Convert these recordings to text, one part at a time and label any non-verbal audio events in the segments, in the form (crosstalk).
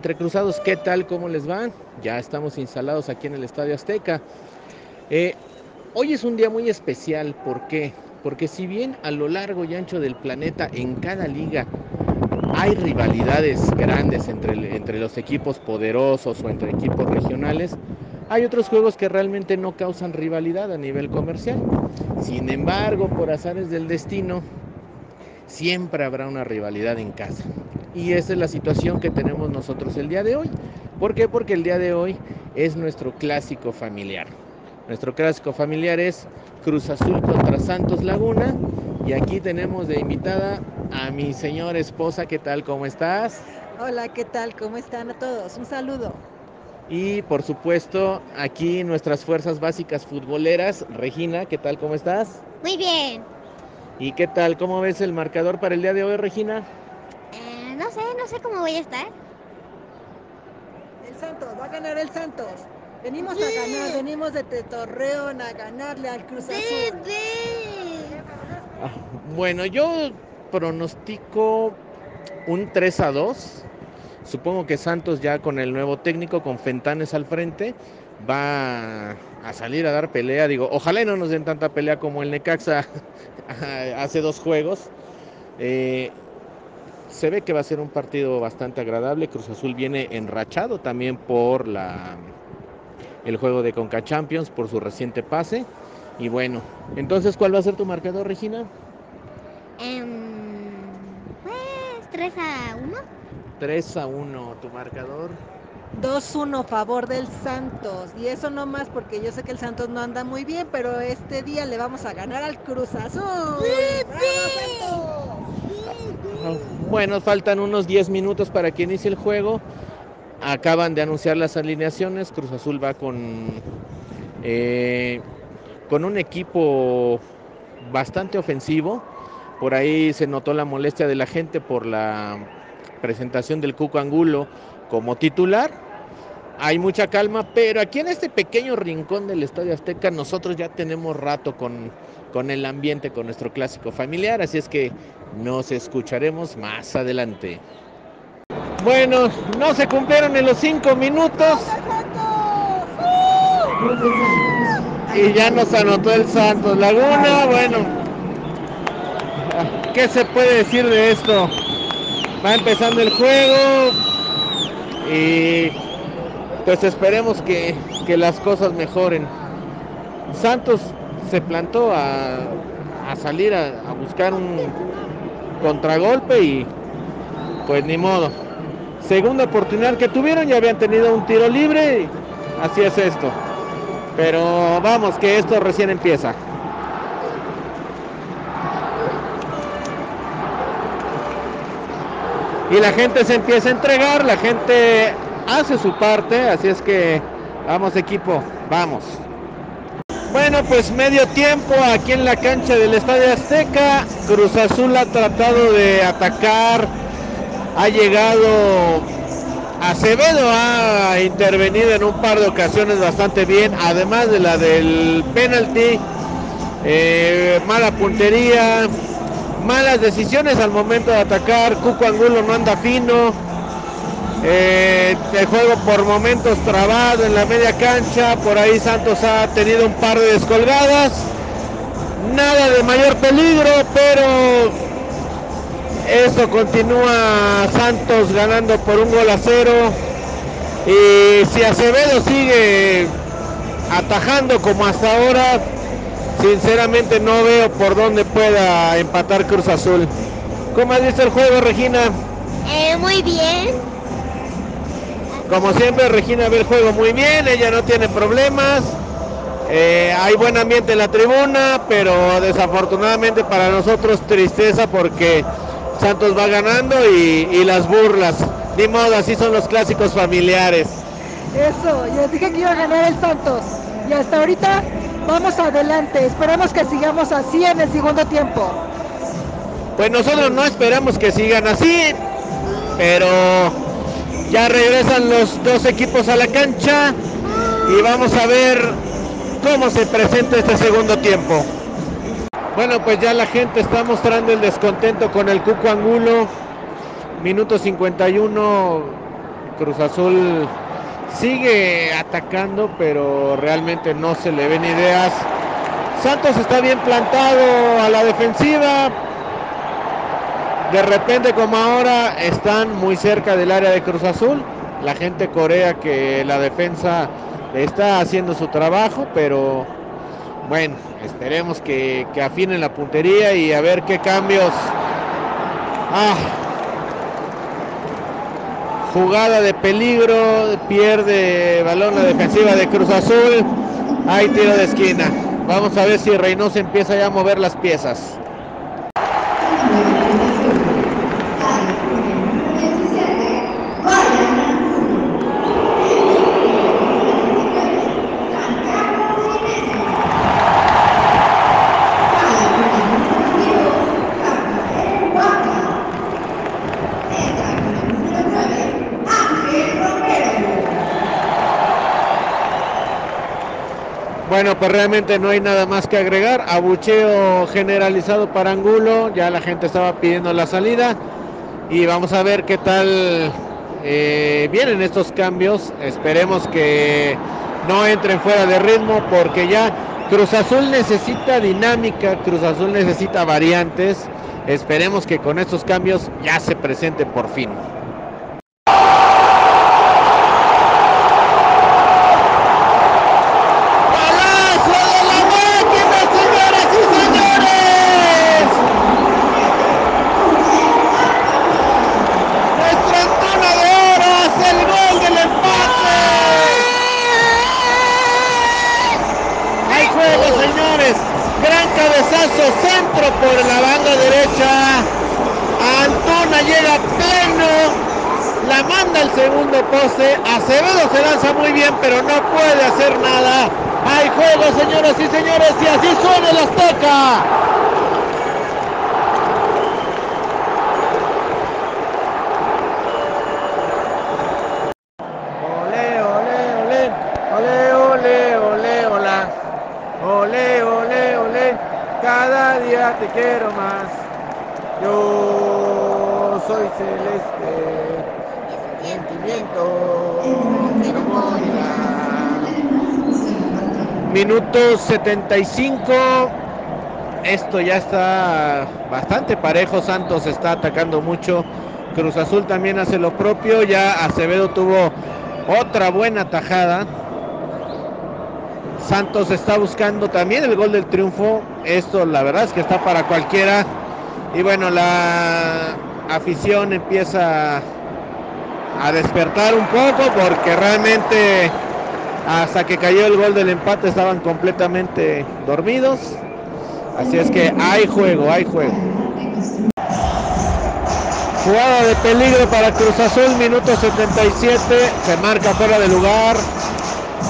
Entre Cruzados, ¿qué tal? ¿Cómo les va? Ya estamos instalados aquí en el Estadio Azteca. Eh, hoy es un día muy especial, ¿por qué? Porque si bien a lo largo y ancho del planeta en cada liga hay rivalidades grandes entre, entre los equipos poderosos o entre equipos regionales, hay otros juegos que realmente no causan rivalidad a nivel comercial. Sin embargo, por azares del destino, siempre habrá una rivalidad en casa. Y esa es la situación que tenemos nosotros el día de hoy. ¿Por qué? Porque el día de hoy es nuestro clásico familiar. Nuestro clásico familiar es Cruz Azul contra Santos Laguna. Y aquí tenemos de invitada a mi señora esposa. ¿Qué tal? ¿Cómo estás? Hola, ¿qué tal? ¿Cómo están a todos? Un saludo. Y por supuesto, aquí nuestras fuerzas básicas futboleras. Regina, ¿qué tal? ¿Cómo estás? Muy bien. ¿Y qué tal? ¿Cómo ves el marcador para el día de hoy, Regina? Eh, no sé, no sé cómo voy a estar. El Santos, va a ganar el Santos. Venimos a ganar, venimos de Torreón a ganarle al Cruz Azul. Ah, Bueno, yo pronostico un 3 a 2. Supongo que Santos ya con el nuevo técnico, con Fentanes al frente, va a salir a dar pelea. Digo, ojalá y no nos den tanta pelea como el Necaxa (laughs) hace dos juegos. Eh, se ve que va a ser un partido bastante agradable. Cruz Azul viene enrachado también por la, el juego de Conca Champions, por su reciente pase. Y bueno, entonces, ¿cuál va a ser tu marcador, Regina? Em, pues 3 a 1. 3 a 1, tu marcador. 2-1 favor del Santos. Y eso no más porque yo sé que el Santos no anda muy bien, pero este día le vamos a ganar al Cruz Azul. Bueno, faltan unos 10 minutos para que inicie el juego. Acaban de anunciar las alineaciones. Cruz Azul va con, eh, con un equipo bastante ofensivo. Por ahí se notó la molestia de la gente por la presentación del Cuco Angulo como titular. Hay mucha calma, pero aquí en este pequeño rincón del Estadio Azteca nosotros ya tenemos rato con, con el ambiente, con nuestro clásico familiar, así es que nos escucharemos más adelante. Bueno, no se cumplieron en los cinco minutos y ya nos anotó el Santos Laguna. Bueno, ¿qué se puede decir de esto? Va empezando el juego y pues esperemos que, que las cosas mejoren. Santos se plantó a, a salir a, a buscar un contragolpe y pues ni modo. Segunda oportunidad que tuvieron, ya habían tenido un tiro libre, y así es esto. Pero vamos, que esto recién empieza. Y la gente se empieza a entregar, la gente hace su parte, así es que vamos equipo, vamos. Bueno, pues medio tiempo aquí en la cancha del Estadio Azteca. Cruz Azul ha tratado de atacar, ha llegado Acevedo, ha intervenido en un par de ocasiones bastante bien, además de la del penalti. Eh, mala puntería, malas decisiones al momento de atacar. Cuco Angulo no anda fino. Eh, el juego por momentos trabado en la media cancha. Por ahí Santos ha tenido un par de descolgadas. nada de mayor peligro, pero esto continúa Santos ganando por un gol a cero. Y si Acevedo sigue atajando como hasta ahora, sinceramente no veo por dónde pueda empatar Cruz Azul. ¿Cómo has visto el juego, Regina? Eh, muy bien. Como siempre, Regina ve el juego muy bien, ella no tiene problemas. Eh, hay buen ambiente en la tribuna, pero desafortunadamente para nosotros tristeza porque Santos va ganando y, y las burlas. Ni modo, así son los clásicos familiares. Eso, yo dije que iba a ganar el Santos. Y hasta ahorita vamos adelante. Esperamos que sigamos así en el segundo tiempo. Pues nosotros no esperamos que sigan así, pero ya regresan los dos equipos a la cancha y vamos a ver cómo se presenta este segundo tiempo. Bueno, pues ya la gente está mostrando el descontento con el Cuco Angulo. Minuto 51, Cruz Azul sigue atacando, pero realmente no se le ven ideas. Santos está bien plantado a la defensiva. De repente, como ahora, están muy cerca del área de Cruz Azul. La gente corea que la defensa está haciendo su trabajo, pero bueno, esperemos que, que afinen la puntería y a ver qué cambios. Ah, jugada de peligro, pierde balón la defensiva de Cruz Azul. Hay tiro de esquina. Vamos a ver si Reynoso empieza ya a mover las piezas. Bueno, pues realmente no hay nada más que agregar. Abucheo generalizado para Angulo. Ya la gente estaba pidiendo la salida. Y vamos a ver qué tal eh, vienen estos cambios. Esperemos que no entren fuera de ritmo porque ya Cruz Azul necesita dinámica, Cruz Azul necesita variantes. Esperemos que con estos cambios ya se presente por fin. ¡Golazo de la máquina, señoras y señores! Nuestro Antuna de Oro hace el gol del empate. Hay juego, señores. Gran cabezazo, centro por la banda derecha. Antuna llega pleno. La manda el segundo poste. Acevedo se lanza muy bien, pero no puede hacer nada. Hay juego, señoras y señores, y así suena el Azteca. Ole, ole, ole, ole, ole, ole, hola. Ole, ole, ole, cada día te quiero más. Yo soy celeste, sentimiento, quiero morir. Minuto 75. Esto ya está bastante parejo. Santos está atacando mucho. Cruz Azul también hace lo propio. Ya Acevedo tuvo otra buena tajada. Santos está buscando también el gol del triunfo. Esto la verdad es que está para cualquiera. Y bueno, la afición empieza a despertar un poco porque realmente hasta que cayó el gol del empate estaban completamente dormidos. Así es que hay juego, hay juego. Jugada de peligro para Cruz Azul, minuto 77, se marca fuera de lugar,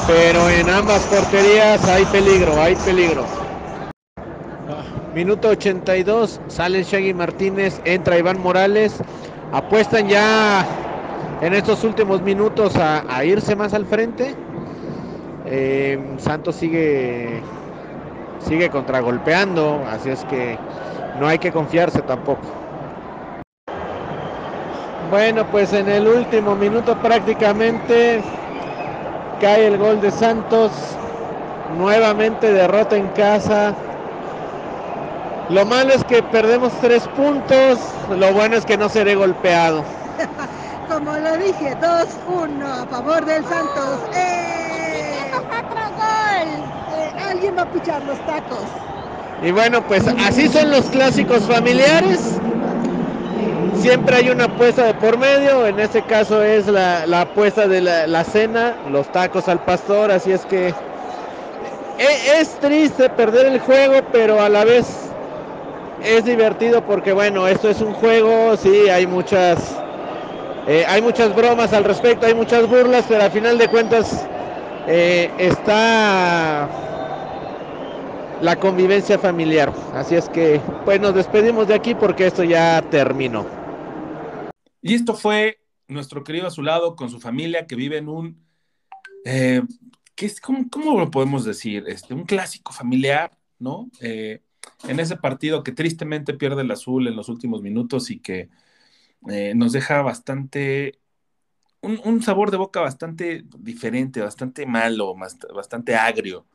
pero en ambas porterías hay peligro, hay peligro. Minuto 82, sale Shaggy Martínez, entra Iván Morales, apuestan ya en estos últimos minutos a, a irse más al frente. Eh, Santos sigue sigue contragolpeando, así es que no hay que confiarse tampoco. Bueno, pues en el último minuto prácticamente cae el gol de Santos. Nuevamente derrota en casa. Lo malo es que perdemos tres puntos, lo bueno es que no seré golpeado. (laughs) Como lo dije, 2-1 a favor del Santos. ¡Eh! ¡Otro gol! Eh, Alguien va a pichar los tacos. Y bueno, pues así son los clásicos familiares. Siempre hay una apuesta de por medio, en este caso es la, la apuesta de la, la cena, los tacos al pastor, así es que e- es triste perder el juego, pero a la vez es divertido porque bueno, esto es un juego, sí, hay muchas eh, hay muchas bromas al respecto, hay muchas burlas, pero al final de cuentas eh, está la convivencia familiar. Así es que pues nos despedimos de aquí porque esto ya terminó. Y esto fue nuestro querido Azulado con su familia que vive en un, eh, ¿qué es, cómo, cómo lo podemos decir? Este, un clásico familiar, ¿no? En ese partido que tristemente pierde el azul en los últimos minutos y que eh, nos deja bastante, un, sabor de boca bastante diferente, bastante malo, bastante agrio.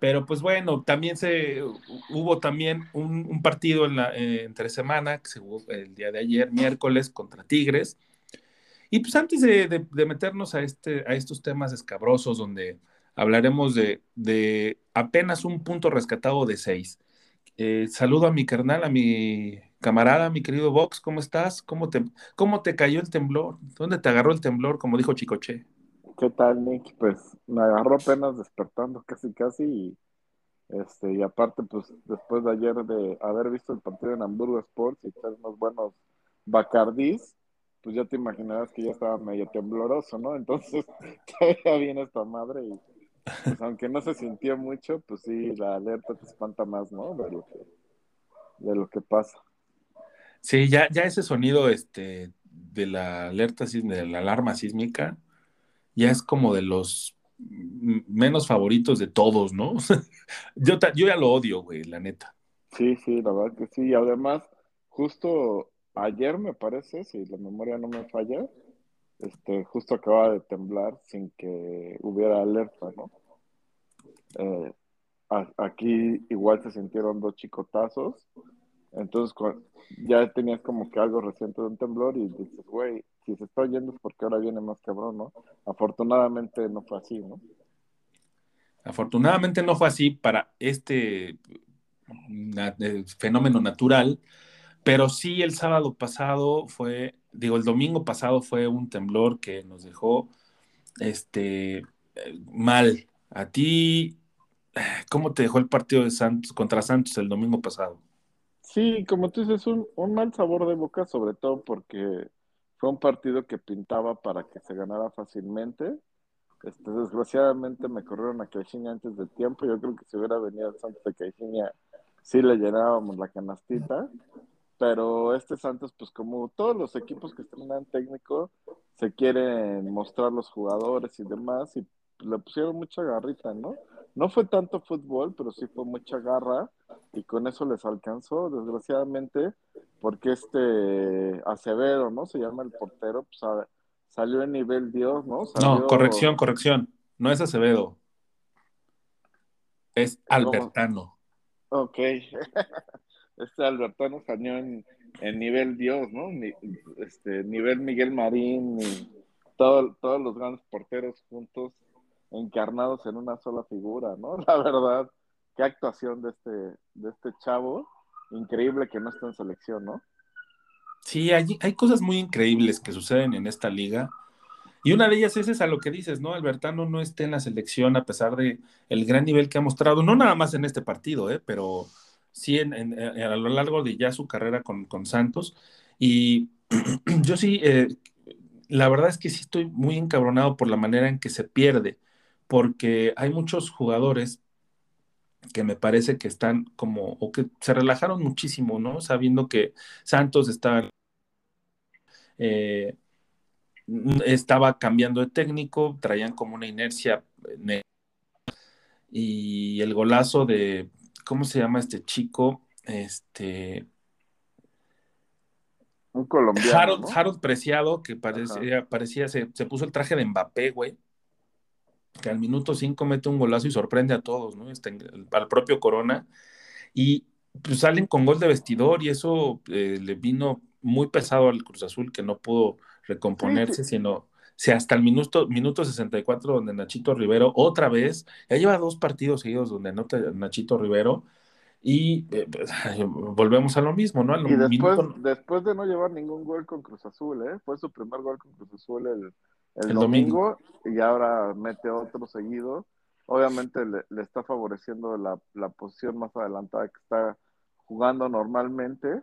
Pero pues bueno, también se hubo también un, partido en la, eh, entre semana, que se el día de ayer, miércoles, contra Tigres. Y pues antes de, de, de meternos a, este, a estos temas escabrosos, donde hablaremos de, de apenas un punto rescatado de seis. Eh, saludo a mi carnal, a mi camarada, mi querido Vox, ¿cómo estás? ¿Cómo te, ¿Cómo te cayó el temblor? ¿Dónde te agarró el temblor, como dijo Chicoche? ¿Qué tal, Nick? Pues me agarró apenas despertando casi casi y este y aparte pues después de ayer de haber visto el partido en Hamburgo Sports y echar unos buenos bacardís, pues ya te imaginarás que ya estaba medio tembloroso, ¿no? (laughs) Entonces (laughs) todavía viene esta madre y pues, aunque no se sintió mucho, pues sí, la alerta te espanta más, ¿no? De lo que, de lo que pasa. Sí, ya, ya ese sonido este, de la alerta, de la alarma sísmica, ya es como de los menos favoritos de todos, ¿no? (laughs) yo, yo ya lo odio, güey, la neta. Sí, sí, la verdad que sí. Y además, justo ayer me parece, si la memoria no me falla, este, justo acaba de temblar sin que hubiera alerta, ¿no? Eh, aquí igual se sintieron dos chicotazos, entonces ya tenías como que algo reciente de un temblor y dices, güey, si se está oyendo es porque ahora viene más cabrón, ¿no? Afortunadamente no fue así, ¿no? Afortunadamente no fue así para este fenómeno natural, pero sí el sábado pasado fue, digo, el domingo pasado fue un temblor que nos dejó este mal. A ti, ¿cómo te dejó el partido de Santos contra Santos el domingo pasado? Sí, como tú dices, un, mal sabor de boca, sobre todo porque fue un partido que pintaba para que se ganara fácilmente. Este, desgraciadamente me corrieron a Caixinha antes del tiempo. Yo creo que si hubiera venido Santos de Caixinha, sí le llenábamos la canastita. Pero este Santos, pues como todos los equipos que están técnico, se quieren mostrar los jugadores y demás, y le pusieron mucha garrita, ¿no? No fue tanto fútbol, pero sí fue mucha garra, y con eso les alcanzó, desgraciadamente, porque este Acevedo, ¿no? Se llama el portero, pues a, salió en nivel Dios, ¿no? Salió... No, corrección, corrección. No es Acevedo. Es Albertano. Ok. (laughs) este Albertano salió en, en, nivel Dios, ¿no? Este, nivel Miguel Marín y todo, todos los grandes porteros juntos encarnados en una sola figura, ¿no? (laughs) La verdad, qué actuación de este, de este chavo. Increíble que no esté en selección, ¿no? Sí, hay, hay cosas muy increíbles que suceden en esta liga. Y una de ellas es esa, lo que dices, ¿no? Albertano no esté en la selección a pesar de el gran nivel que ha mostrado, no nada más en este partido, ¿eh? Pero sí en, a lo largo de ya su carrera con, con Santos. Y (clears throat) yo sí, eh, la verdad es que sí estoy muy encabronado por la manera en que se pierde, porque hay muchos jugadores que me parece que están como, o que se relajaron muchísimo, ¿no? Sabiendo que Santos está, eh, estaba cambiando de técnico, traían como una inercia, y el golazo de, ¿cómo se llama este chico? Este. Un colombiano. Harold, ¿no? Harold Preciado, que parecía, parecía se, se, puso el traje de Mbappé, güey. Que al minuto 5 mete un golazo y sorprende a todos, ¿no? Este, al propio Corona. Y pues salen con gol de vestidor y eso eh, le vino muy pesado al Cruz Azul que no pudo recomponerse, sino si hasta el minuto, minuto 64 donde Nachito Rivero otra vez, ya lleva dos partidos seguidos donde anota Nachito Rivero y eh, pues, volvemos a lo mismo, ¿no? y después, después de no llevar ningún gol con Cruz Azul, ¿eh? Fue su primer gol con Cruz Azul el, el, domingo, y ahora mete otro seguido. Obviamente le, le está favoreciendo la, la, posición más adelantada que está jugando normalmente.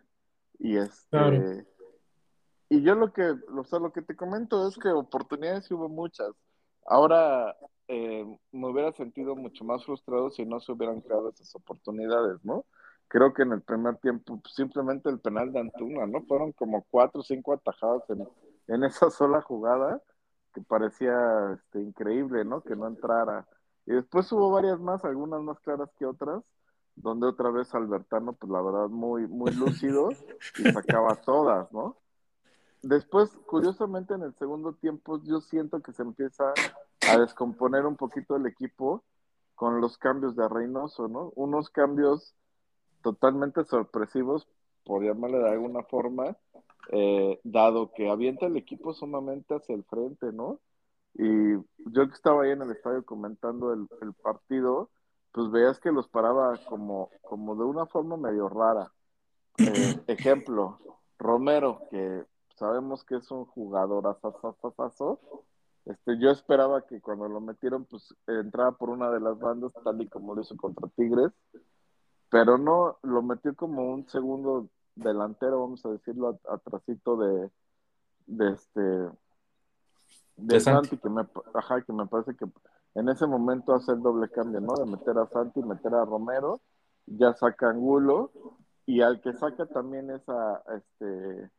Y este y yo lo que, lo que te comento es que oportunidades hubo muchas. Ahora eh, me hubiera sentido mucho más frustrado si no se hubieran creado esas oportunidades, ¿no? Creo que en el primer tiempo pues, simplemente el penal de Antuna, ¿no? Fueron como cuatro o cinco atajadas en, en (laughs) esa sola jugada que parecía este, increíble, ¿no? Que no entrara. Y después hubo varias más, algunas más claras que otras, donde otra vez Albertano, pues la verdad, muy, muy lúcido y sacaba todas, ¿no? Después, curiosamente, en el segundo tiempo, yo siento que se empieza a descomponer un poquito el equipo con los cambios de Reynoso, ¿no? Unos cambios totalmente sorpresivos, por llamarle de alguna forma, eh, dado que avienta el equipo sumamente hacia el frente, ¿no? Y yo que estaba ahí en el estadio comentando el, partido, pues veías que los paraba como, como de una forma medio rara. Eh, (laughs) ejemplo, Romero, que sabemos que es un jugador asasasasaso. Este, yo esperaba que cuando lo metieron, pues entraba por una de las bandas, tal y como lo hizo contra Tigres, pero no, lo metió como un segundo delantero, vamos a decirlo, atrasito de, de este de, Santi, que me, ajá, que me parece que en ese momento hace el doble cambio, ¿no? De meter a Santi, meter a Romero, ya saca Angulo, y al que saca también es a, este a.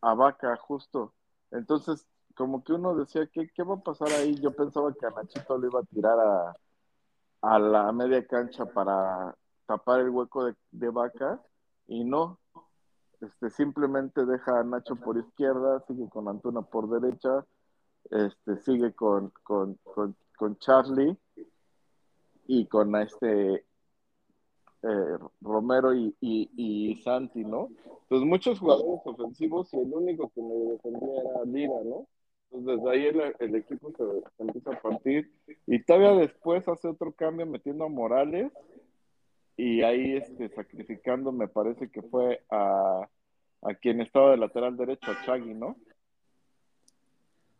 A Vaca, justo. Entonces, como que uno decía, ¿qué, qué va a pasar ahí? Yo pensaba que a Nachito lo iba a tirar a, a la media cancha para tapar el hueco de, Vaca y no. Este, simplemente deja a Nacho por izquierda, sigue con Antuna por derecha, este, sigue con, con, con, Charlie y con este eh, Romero y, y, Santi, ¿no? Entonces muchos jugadores ofensivos y el único que me defendía era Lira, ¿no? Entonces desde ahí el, el equipo se, empieza a partir y todavía después hace otro cambio metiendo a Morales y ahí este, sacrificando, me parece que fue a, a quien estaba de lateral derecho, a Shaggy, ¿no?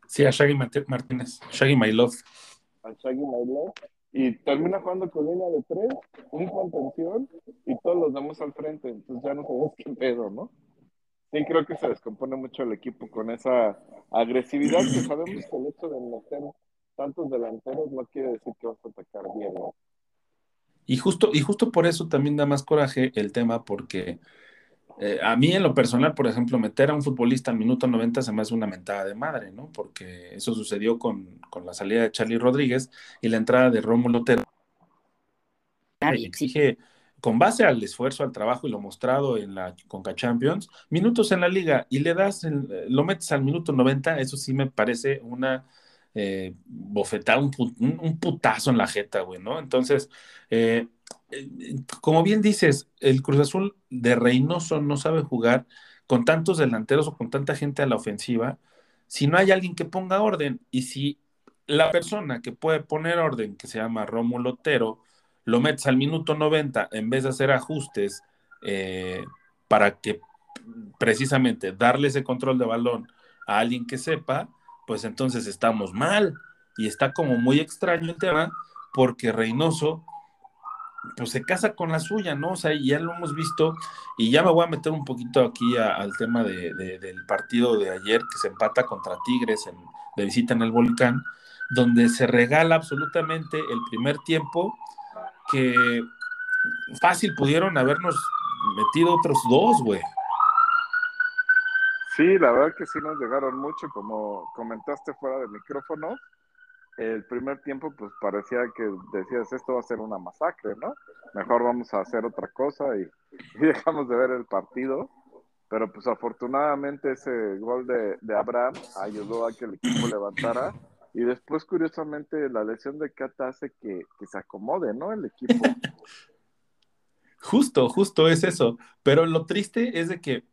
Sí, a Shaggy Martínez, Shaggy My Love. A Shaggy My Love. Y termina jugando con línea de tres, un contención y todos los damos al frente. Entonces ya no sabemos qué pedo, ¿no? Sí, creo que se descompone mucho el equipo con esa agresividad que sabemos que el hecho de meter tantos delanteros no quiere decir que vas a atacar bien, ¿no? Y justo, y justo por eso también da más coraje el tema, porque eh, a mí en lo personal, por ejemplo, meter a un futbolista al minuto 90 se me hace una mentada de madre, ¿no? Porque eso sucedió con, con la salida de Charlie Rodríguez y la entrada de Rómulo Otero. Exige, con base al esfuerzo, al trabajo y lo mostrado en la Conca Champions, minutos en la liga y le das, lo metes al minuto 90, eso sí me parece una eh, bofetada, un, un, putazo en la jeta, güey, ¿no? Entonces, eh, como bien dices, el Cruz Azul de Reynoso no sabe jugar con tantos delanteros o con tanta gente a la ofensiva si no hay alguien que ponga orden. Y si la persona que puede poner orden, que se llama Rómulo Otero, lo metes al minuto 90 en vez de hacer ajustes para que precisamente darle ese control de balón a alguien que sepa, pues entonces estamos mal. Y está como muy extraño el tema, porque Reynoso, pues se casa con la suya, ¿no? O sea, ya lo hemos visto, y ya me voy a meter un poquito aquí al tema de, del partido de ayer que se empata contra Tigres en, de visita en el volcán, donde se regala absolutamente el primer tiempo, que fácil pudieron habernos metido otros dos, güey. Sí, la verdad que sí nos llegaron mucho, como comentaste fuera de micrófono. El primer tiempo, pues parecía que decías, esto va a ser una masacre, ¿no? Mejor vamos a hacer otra cosa y, (laughs) dejamos de ver el partido. Pero pues afortunadamente ese gol de, Abraham ayudó a que el equipo levantara. Y después, curiosamente, la lesión de Cata hace que, que se acomode, ¿no? El equipo. (laughs) Justo, justo es eso. Pero lo triste es de que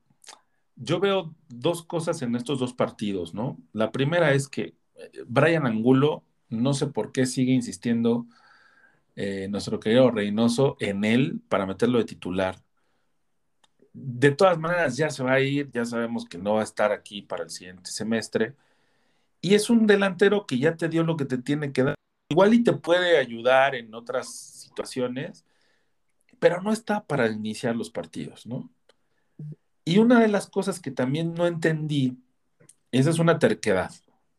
yo veo dos cosas en estos dos partidos, ¿no? La primera es que eh, Brian Angulo, no sé por qué sigue insistiendo eh, nuestro querido Reynoso en él para meterlo de titular. De todas maneras, ya se va a ir, ya sabemos que no va a estar aquí para el siguiente semestre. Y es un delantero que ya te dio lo que te tiene que dar. Igual y te puede ayudar en otras situaciones, pero no está para iniciar los partidos, ¿no? Y una de las cosas que también no entendí, esa es una terquedad,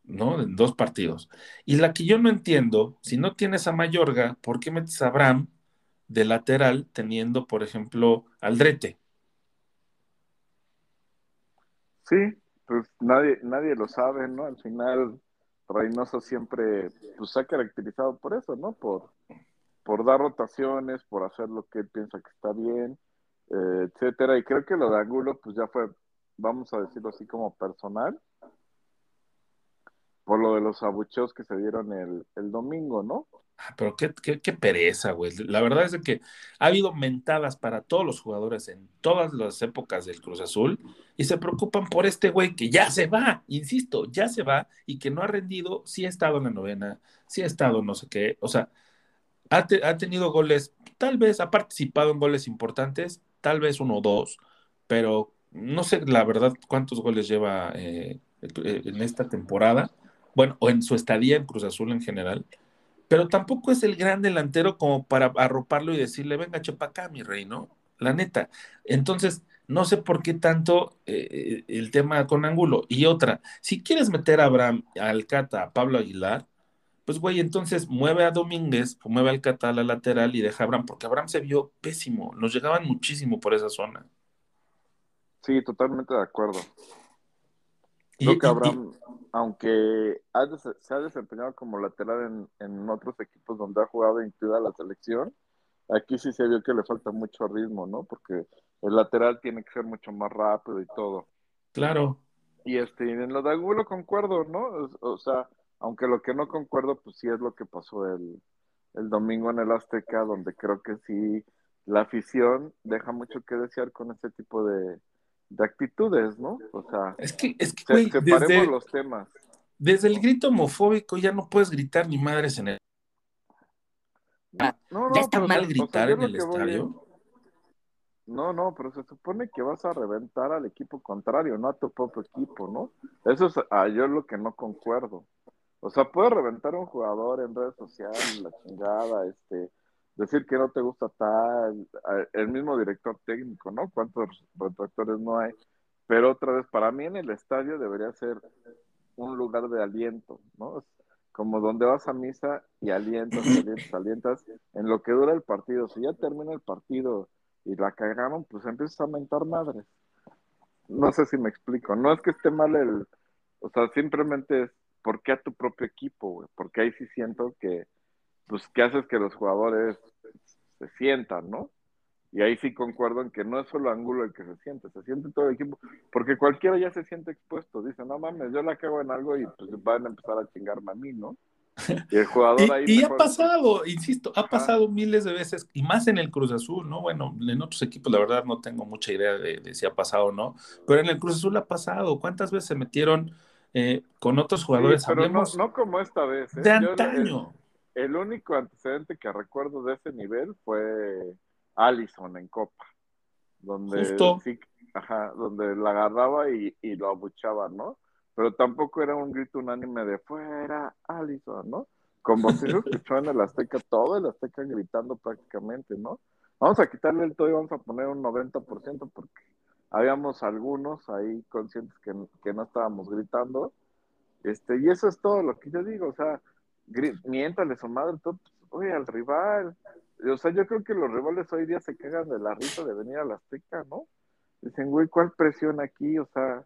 ¿no? En dos partidos. Y la que yo no entiendo, si no tienes a Mayorga, ¿por qué metes a Abraham de lateral teniendo, por ejemplo, Aldrete? Sí, pues nadie, nadie lo sabe, ¿no? Al final, Reynoso siempre pues, se ha caracterizado por eso, ¿no? Por, por dar rotaciones, por hacer lo que él piensa que está bien, eh, etcétera. Y creo que lo de Angulo, pues ya fue, vamos a decirlo así como personal, por lo de los abucheos que se dieron el, el domingo, ¿no? Ah, pero qué, qué, pereza, güey. La verdad es que ha habido mentadas para todos los jugadores en todas las épocas del Cruz Azul y se preocupan por este güey que ya se va, insisto, ya se va y que no ha rendido, sí ha estado en la novena, sí ha estado no sé qué, o sea, ha, te- ha tenido goles, tal vez ha participado en goles importantes, tal vez uno o dos, pero no sé la verdad cuántos goles lleva eh, eh, en esta temporada, bueno, o en su estadía en Cruz Azul en general pero tampoco es el gran delantero como para arroparlo y decirle, venga, chepa acá, mi rey, ¿no? La neta. Entonces, no sé por qué tanto eh, el tema con Angulo. Y otra, si quieres meter a Abraham, a Alcata, a Pablo Aguilar, pues güey, entonces mueve a Domínguez, mueve a Alcata a la lateral y deja a Abraham, porque Abraham se vio pésimo, nos llegaban muchísimo por esa zona. Sí, totalmente de acuerdo. Creo que Abraham, aunque ha se ha desempeñado como lateral en, en otros equipos donde ha jugado incluida la selección, aquí sí se vio que le falta mucho ritmo, ¿no? Porque el lateral tiene que ser mucho más rápido y todo. claro, Y este, en lo de Angulo concuerdo, ¿no? O, o sea, aunque lo que no concuerdo, pues sí es lo que pasó el, el domingo en el Azteca, donde creo que sí la afición deja mucho que desear con este tipo de, de actitudes, ¿no? O sea, es que, es que, güey, separemos desde, los temas. desde el grito homofóbico ya no puedes gritar ni madres en el... Ah, No, no, ¿Ya está pero, mal o sea, gritar en el voy estadio? es- No, no, pero se supone que vas a reventar al equipo contrario, no a tu propio equipo, ¿no? Eso es ah, yo lo que no concuerdo. O sea, puedes reventar a un jugador en redes sociales, la chingada, este, decir que no te gusta tal, el mismo director técnico, ¿no? ¿Cuántos retractores no hay? Pero otra vez, para mí en el estadio debería ser un lugar de aliento, ¿no? Es como donde vas a misa y alientas, alientas, alientas, en lo que dura el partido. Si ya termina el partido y la cagaron, pues empiezas a mentar madres. No sé si me explico. No es que esté mal el, o sea, simplemente es ¿por qué a tu propio equipo, güey? Porque ahí sí siento que, pues, que haces que los jugadores se sientan, ¿no? Y ahí sí concuerdo en que no es solo Angulo el que se siente, se siente todo el equipo, porque cualquiera ya se siente expuesto, dice, no mames, yo la cago en algo y pues van a empezar a chingarme a mí, ¿no? (laughs) Y el jugador ahí Y, y ha pasado, insisto, ha Ajá. pasado miles de veces, y más en el Cruz Azul, ¿no? Bueno, en otros equipos la verdad no tengo mucha idea de, de si ha pasado o no, pero en el Cruz Azul ha pasado. ¿Cuántas veces se metieron eh, con otros jugadores? Sí, pero no, como esta vez. ¿eh? de Yo- antaño. El, el único antecedente que recuerdo de ese nivel fue Allison en Copa, donde Justo. sí, ajá, donde la agarraba y, y lo abuchaba, ¿no? Pero tampoco era un grito unánime de fuera Allison, ¿no? Como si se escuchó en el Azteca, todo el Azteca gritando prácticamente, ¿no? Vamos a quitarle el todo y vamos a poner un 90% porque habíamos algunos ahí conscientes que, que no estábamos gritando. Este, y eso es todo lo que yo digo, o sea, miéntale su madre, todo, pues, oye, al rival. O sea, yo creo que los rivales hoy día se cagan de la risa de venir a la Azteca, ¿no? Dicen, güey, ¿cuál presión aquí? O sea,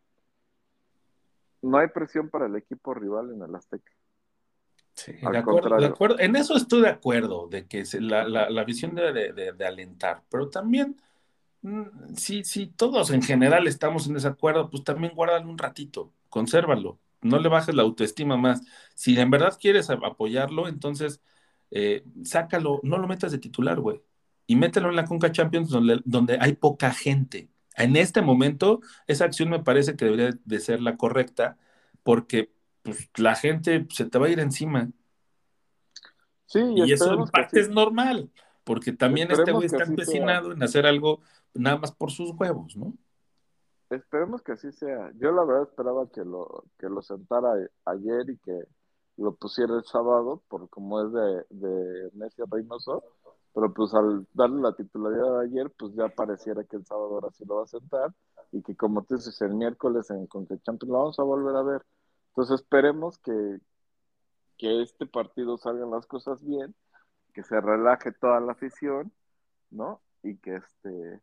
no hay presión para el equipo rival en el Azteca. Sí, de acuerdo, de acuerdo. En eso estoy de acuerdo, de que la, la, la visión de, de- de- de alentar, pero también, mm, si, si todos en general estamos en desacuerdo, pues también guárdalo un ratito, consérvalo, no le bajes la autoestima más. Si en verdad quieres apoyarlo, entonces eh, sácalo, no lo metas de titular, güey. y mételo en la Conca Champions donde, donde hay poca gente. En este momento, esa acción me parece que debería de ser la correcta, porque pues, la gente se te va a ir encima. Sí, Y eso en parte sí. es normal, porque también este güey está empecinado en hacer algo nada más por sus huevos, ¿no? Esperemos que así sea. Yo la verdad esperaba que lo, que lo sentara ayer y que lo pusiera el sábado, por como es de, de Messi Reynoso, pero pues al darle la titularidad ayer, pues ya pareciera que el sábado ahora sí lo va a sentar y que como tú dices, el miércoles en Conca Champions lo vamos a volver a ver. Entonces esperemos que, que este partido salgan las cosas bien, que se relaje toda la afición, ¿no? Y que este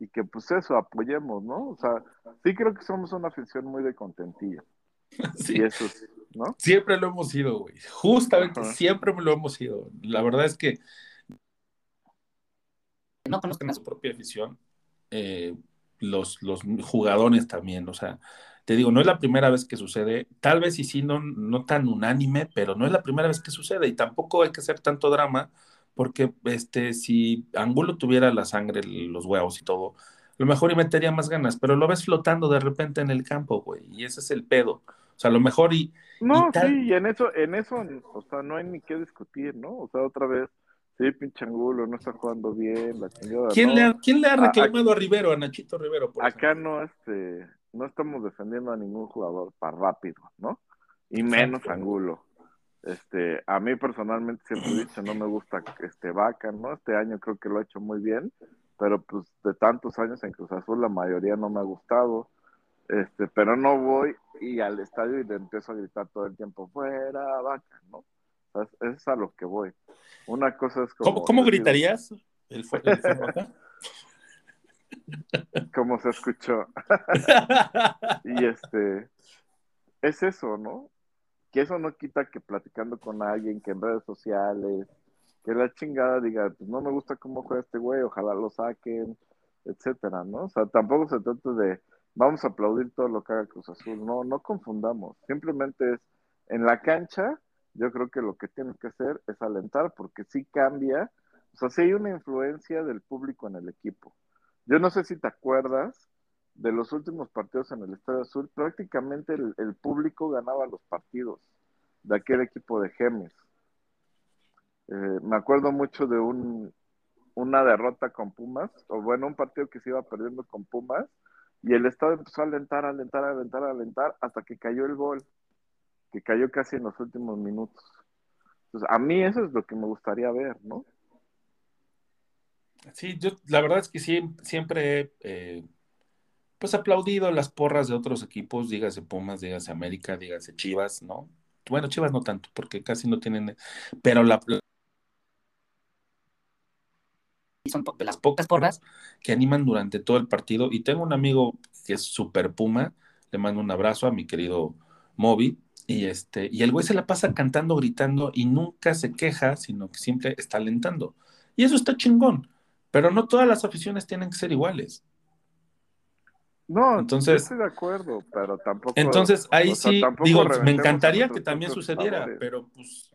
y que pues eso, apoyemos, ¿no? O sea, sí creo que somos una afición muy de contentillo. (laughs) Sí, Y eso, es, ¿no? siempre lo hemos sido, güey. Justamente Ajá. siempre lo hemos sido. La verdad es que no conozcan a su propia afición, eh, los, los jugadores también, o sea, te digo, no es la primera vez que sucede, tal vez y sí, no, no tan unánime, pero no es la primera vez que sucede y tampoco hay que hacer tanto drama, porque este, si Angulo tuviera la sangre, los huevos y todo, a lo mejor y metería más ganas, pero lo ves flotando de repente en el campo, güey, y ese es el pedo. O sea, a lo mejor y, No, Y tal- sí, y en eso, en eso, o sea, no hay ni qué discutir, ¿no? O sea, otra vez, sí, pinche Angulo, no está jugando bien, la chingada, ¿quién, ¿no? le ha, quién le ha A- reclamado a, Rivero, a Nachito Rivero? por Acá ejemplo? no, este, no estamos defendiendo a ningún jugador para rápido, ¿no? Y menos Exacto. Angulo. Este, a mí personalmente siempre he dicho, no me gusta este Vaca, ¿no? Este año creo que lo ha hecho muy bien, pero pues de tantos años en Cruz Azul la mayoría no me ha gustado. Este, pero no voy y al estadio y le empiezo a gritar todo el tiempo, fuera Vaca, ¿no? O sea, es, a lo que voy. Una cosa es como ¿Cómo, cómo decir, gritarías? El, fu- el fuego acá? (laughs) como se escuchó. (laughs) Y este, es eso, ¿no? Que eso no quita que platicando con alguien, que en redes sociales, que la chingada diga, pues no me gusta cómo juega este güey, ojalá lo saquen, etcétera, ¿no? O sea, tampoco se trata de vamos a aplaudir todo lo que haga Cruz Azul, no, no confundamos, simplemente es en la cancha, yo creo que lo que tienes que hacer es alentar, porque sí cambia, o sea, sí hay una influencia del público en el equipo. Yo no sé si te acuerdas, de los últimos partidos en el Estadio Azul, prácticamente el, público ganaba los partidos de aquel equipo de Gemes. Eh, me acuerdo mucho de un, una derrota con Pumas, o bueno, un partido que se iba perdiendo con Pumas, y el estadio empezó a alentar, alentar, alentar, alentar, hasta que cayó el gol, que cayó casi en los últimos minutos. Entonces, a mí eso es lo que me gustaría ver, ¿no? Sí, yo la verdad es que siempre eh, pues aplaudido las porras de otros equipos, dígase Pumas, dígase América, dígase Chivas, ¿no? Bueno, Chivas no tanto, porque casi no tienen, pero la, son las pocas porras que animan durante todo el partido. Y tengo un amigo que es super Puma, le mando un abrazo a mi querido Moby, y este, y el güey se la pasa cantando, gritando, y nunca se queja, sino que siempre está alentando. Y eso está chingón. Pero no todas las aficiones tienen que ser iguales. No, Entonces- yo estoy de acuerdo, pero tampoco. Entonces, ahí o sea, sí, digo, me encantaría que también sucediera, pero pues,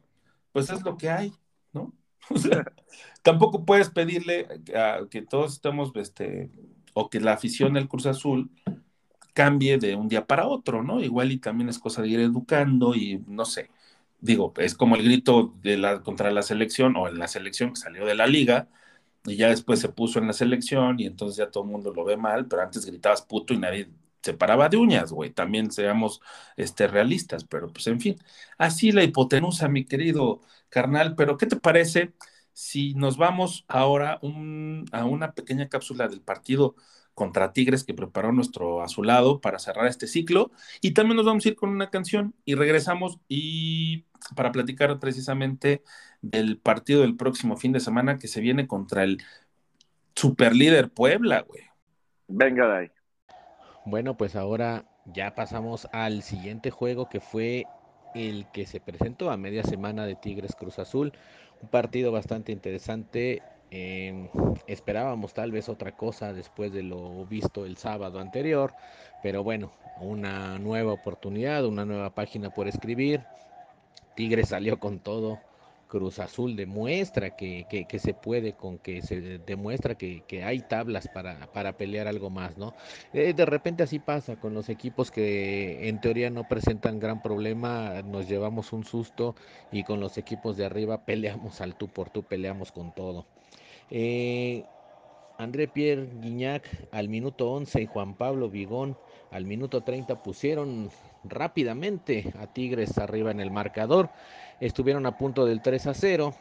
pues es lo que hay, ¿no? (laughs) O sea, (laughs) tampoco puedes pedirle a que todos estemos, este, o que la afición del Cruz Azul cambie de un día para otro, ¿no? Igual y también es cosa de ir educando y no sé. Digo, es como el grito de la, contra la selección o en la selección que salió de la liga y ya después se puso en la selección y entonces ya todo el mundo lo ve mal, pero antes gritabas puto y nadie se paraba de uñas, güey. También seamos este, realistas, pero pues en fin, así la hipotenusa, mi querido carnal, pero ¿qué te parece si nos vamos ahora un- a una pequeña cápsula del partido contra Tigres que preparó nuestro azulado para cerrar este ciclo? Y también nos vamos a ir con una canción y regresamos y para platicar precisamente del partido del próximo fin de semana que se viene contra el superlíder Puebla, güey. Venga de ahí. Bueno, pues ahora ya pasamos al siguiente juego que fue el que se presentó a media semana de Tigres Cruz Azul. Un partido bastante interesante. Esperábamos tal vez otra cosa después de lo visto el sábado anterior, pero bueno, una nueva oportunidad, una nueva página por escribir. Tigres salió con todo, Cruz Azul demuestra que, que, que, se puede, con que se demuestra que, que hay tablas para, para, pelear algo más, ¿no? Eh, de repente así pasa con los equipos que en teoría no presentan gran problema, nos llevamos un susto y con los equipos de arriba peleamos al tú por tú, peleamos con todo. Eh, André Pierre Guignac al minuto 11 y Juan Pablo Vigón al minuto 30 pusieron rápidamente a Tigres arriba en el marcador estuvieron a punto del 3 a 0.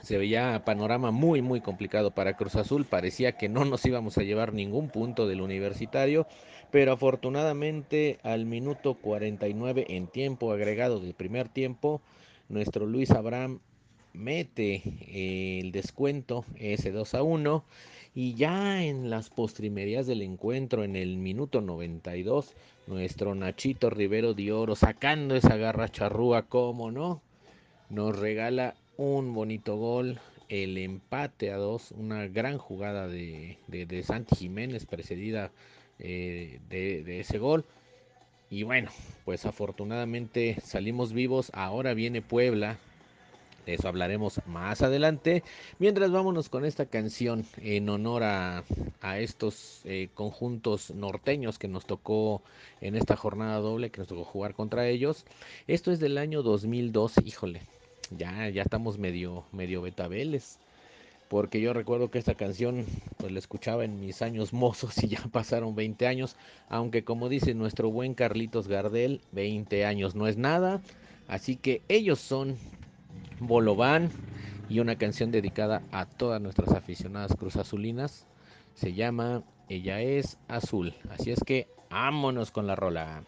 Se veía panorama muy muy complicado para Cruz Azul, parecía que no nos íbamos a llevar ningún punto del universitario, pero afortunadamente al minuto 49 en tiempo agregado del primer tiempo, nuestro Luis Abraham mete el descuento ese 2 a 1 y ya en las postrimerías del encuentro en el minuto 92 nuestro Nachito Rivero de Oro sacando esa garra charrúa como no nos regala un bonito gol, el empate a dos, una gran jugada de, de, Santi Jiménez precedida eh, de ese gol. Y bueno, pues afortunadamente salimos vivos. Ahora viene Puebla. De eso hablaremos más adelante. Mientras vámonos con esta canción en honor a, a estos eh, conjuntos norteños que nos tocó en esta jornada doble, que nos tocó jugar contra ellos. Esto es del año 2002, híjole, ya, ya estamos medio, medio betabeles. Porque yo recuerdo que esta canción pues la escuchaba en mis años mozos y ya pasaron 20 años. Aunque como dice nuestro buen Carlitos Gardel, 20 años no es nada. Así que ellos son Bolobán y una canción dedicada a todas nuestras aficionadas cruzazulinas. Se llama Ella es Azul. Así es que vámonos con la rola.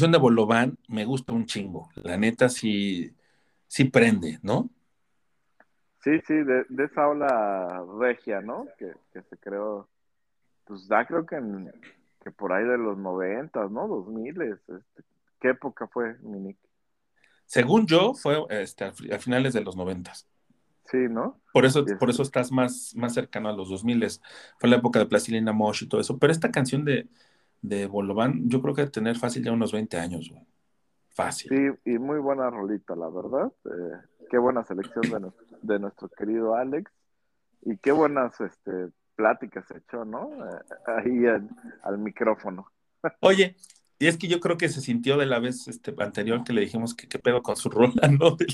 Esa canción de Bolobán me gusta un chingo. La neta sí, sí prende, ¿no? Sí, sí, de, de esa ola regia, ¿no? Que, que se creó, pues ya creo que, en- que por ahí de los noventas, ¿no? Dos miles. Este, ¿Qué época fue, Minik? Según yo, fue este, a fi- a finales de los noventas. Sí, ¿no? Por eso, por eso estás más, más cercano a los 2000. Fue la época de Plastilina Mosh y todo eso. Pero esta canción de, de Bolobán, yo creo que tener fácil ya unos 20 años, güey. Fácil. Sí, y muy buena rolita, la verdad. Eh, qué buena selección de, nuestro- de nuestro querido Alex. Y qué buenas este, pláticas se echó, ¿no? Eh, ahí al, al micrófono. (laughs) Oye, y es que yo creo que se sintió de la vez este, anterior que le dijimos que qué pedo con su rola, ¿no? (laughs) De,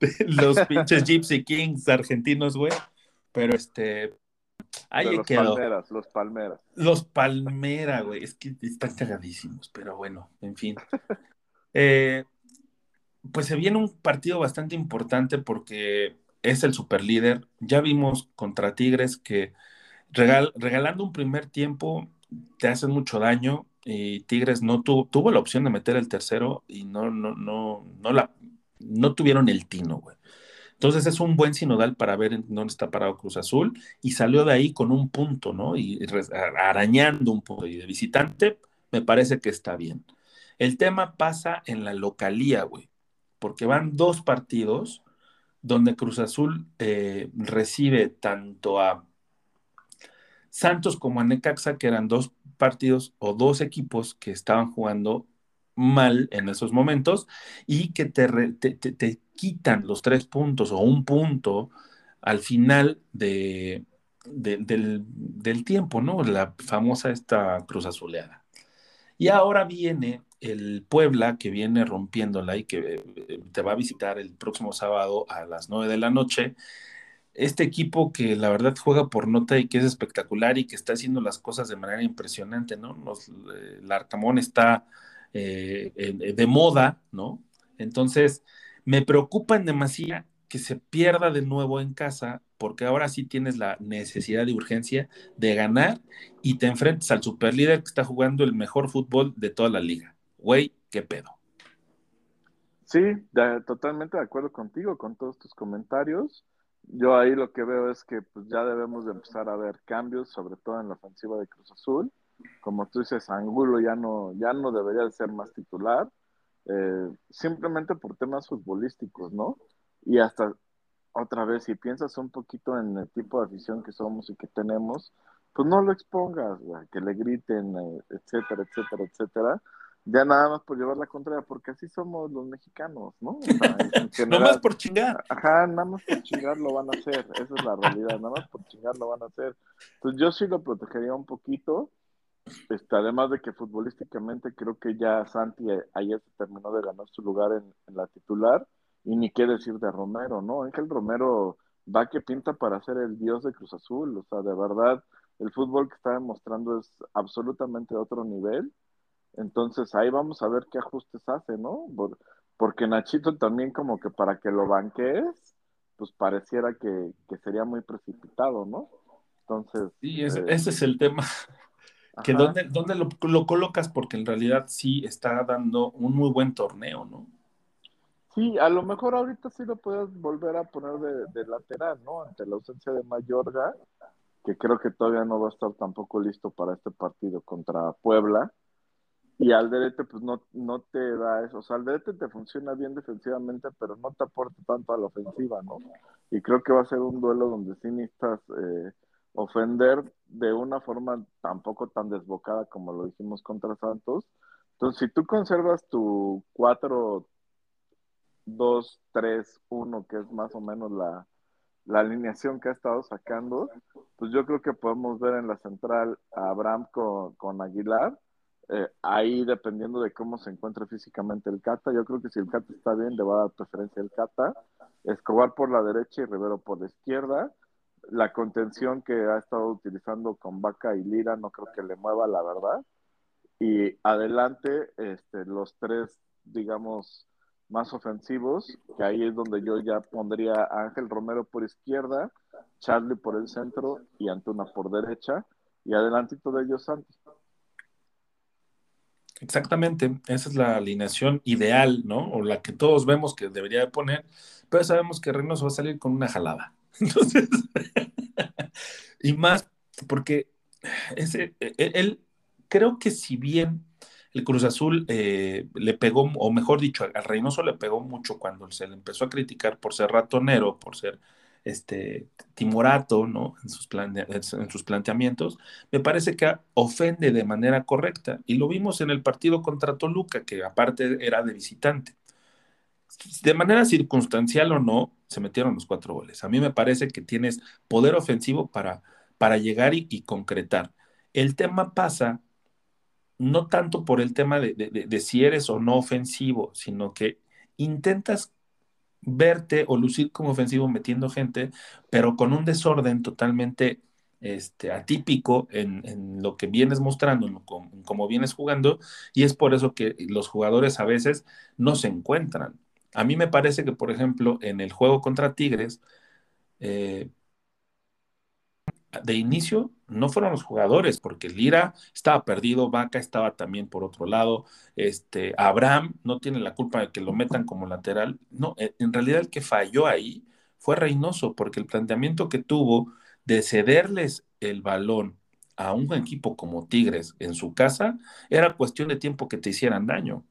de los pinches (laughs) Gypsy Kings argentinos, güey. Pero este. Ahí los quedó. palmeras, los palmeras. Los Palmera, güey. Es que están cagadísimos, pero bueno, en fin. Eh, pues se viene un partido bastante importante porque es el superlíder. Ya vimos contra Tigres que regal- regalando un primer tiempo te hacen mucho daño y Tigres no tuvo, tuvo la opción de meter el tercero y no, no, no, no la, no tuvieron el tino, güey. Entonces es un buen sinodal para ver en dónde está parado Cruz Azul y salió de ahí con un punto, ¿no? Y arañando un punto. Y de visitante me parece que está bien. El tema pasa en la localía, güey, porque van dos partidos donde Cruz Azul eh, recibe tanto a Santos como a Necaxa, que eran dos partidos o dos equipos que estaban jugando mal en esos momentos y que te, te- te- te quitan los tres puntos o un punto al final de, de- del, del tiempo, ¿no? La famosa esta cruz azuleada. Y ahora viene el Puebla que viene rompiéndola y que eh, te va a visitar el próximo sábado a las 9 de la noche. Este equipo que la verdad juega por nota y que es espectacular y que está haciendo las cosas de manera impresionante, ¿no? Los, eh, el Arcamón está eh, eh, de moda, ¿no? Entonces, me preocupa en demasía que se pierda de nuevo en casa, porque ahora sí tienes la necesidad de urgencia de ganar y te enfrentas al superlíder que está jugando el mejor fútbol de toda la liga. Güey, qué pedo. Sí, totalmente de acuerdo contigo, con todos tus comentarios. Yo ahí lo que veo es que pues, ya debemos de empezar a ver cambios, sobre todo en la ofensiva de Cruz Azul. Como tú dices, Angulo ya no, ya no debería de ser más titular, eh, simplemente por temas futbolísticos, ¿no? Y hasta otra vez, si piensas un poquito en el tipo de afición que somos y que tenemos, pues no lo expongas, güey, que le griten, eh, etcétera, etcétera, etcétera. Ya nada más por llevar la contraria, porque así somos los mexicanos, ¿no? O sea, en (laughs) general- Nomás por chingar. Ajá, nada más por chingar lo van a hacer, esa es la realidad, nada más por chingar lo van a hacer. Entonces yo sí lo protegería un poquito, este, además de que futbolísticamente creo que ya Santi a- ayer se terminó de ganar su lugar en, en la titular, y ni qué decir de Romero, ¿no? Ángel Romero va que pinta para ser el dios de Cruz Azul, o sea, de verdad, el fútbol que está demostrando es absolutamente de otro nivel, entonces ahí vamos a ver qué ajustes hace, ¿no? Por- porque Nachito también como que para que lo banquees, pues pareciera que, que sería muy precipitado, ¿no? Entonces, Sí, ese, eh, ese es el tema. Que dónde, dónde lo, lo colocas, porque en realidad sí está dando un muy buen torneo, ¿no? Sí, a lo mejor ahorita sí lo puedes volver a poner de, de lateral, ¿no? Ante la ausencia de Mayorga, que creo que todavía no va a estar tampoco listo para este partido contra Puebla. Y Alderete, pues no, no te da eso. O sea, Alderete te funciona bien defensivamente, pero no te aporta tanto a la ofensiva, ¿no? Y creo que va a ser un duelo donde sí necesitas eh, ofender de una forma tampoco tan desbocada como lo dijimos contra Santos. Entonces, si tú conservas tu 4 2, 3, 1, que es más o menos la, la alineación que ha estado sacando, pues yo creo que podemos ver en la central a Abraham con, con Aguilar. Eh, ahí dependiendo de cómo se encuentre físicamente el Cata, yo creo que si el Cata está bien, le va a dar preferencia el Cata. Escobar por la derecha y Rivero por la izquierda. La contención que ha estado utilizando con Vaca y Lira no creo que le mueva, la verdad. Y adelante, este, los tres, digamos, más ofensivos, que ahí es donde yo ya pondría a Ángel Romero por izquierda, Charlie por el centro y Antuna por derecha, y adelantito de ellos Santi. Exactamente, esa es la alineación ideal, ¿no? O la que todos vemos que debería de poner, pero sabemos que Reynoso va a salir con una jalada. (laughs) Entonces, (laughs) y más porque ese, e, e, él, creo que si bien el Cruz Azul eh, le pegó, o mejor dicho, al Reynoso le pegó mucho cuando se le empezó a criticar por ser ratonero, por ser este, timorato ¿no? en, sus en sus planteamientos, me parece que ofende de manera correcta. Y lo vimos en el partido contra Toluca, que aparte era de visitante. De manera circunstancial o no, se metieron los cuatro goles. A mí me parece que tienes poder ofensivo para, para llegar y, concretar. El tema pasa no tanto por el tema de, de, si eres o no ofensivo, sino que intentas verte o lucir como ofensivo metiendo gente, pero con un desorden totalmente este, atípico en, en, lo que vienes mostrando, como, como, vienes jugando, y es por eso que los jugadores a veces no se encuentran. A mí me parece que, por ejemplo, en el juego contra Tigres, eh, de inicio no fueron los jugadores, porque Lira estaba perdido, Vaca estaba también por otro lado, este, Abraham no tiene la culpa de que lo metan como lateral, no, e, en realidad el que falló ahí fue Reynoso, porque el planteamiento que tuvo de cederles el balón a un equipo como Tigres en su casa era cuestión de tiempo que te hicieran daño.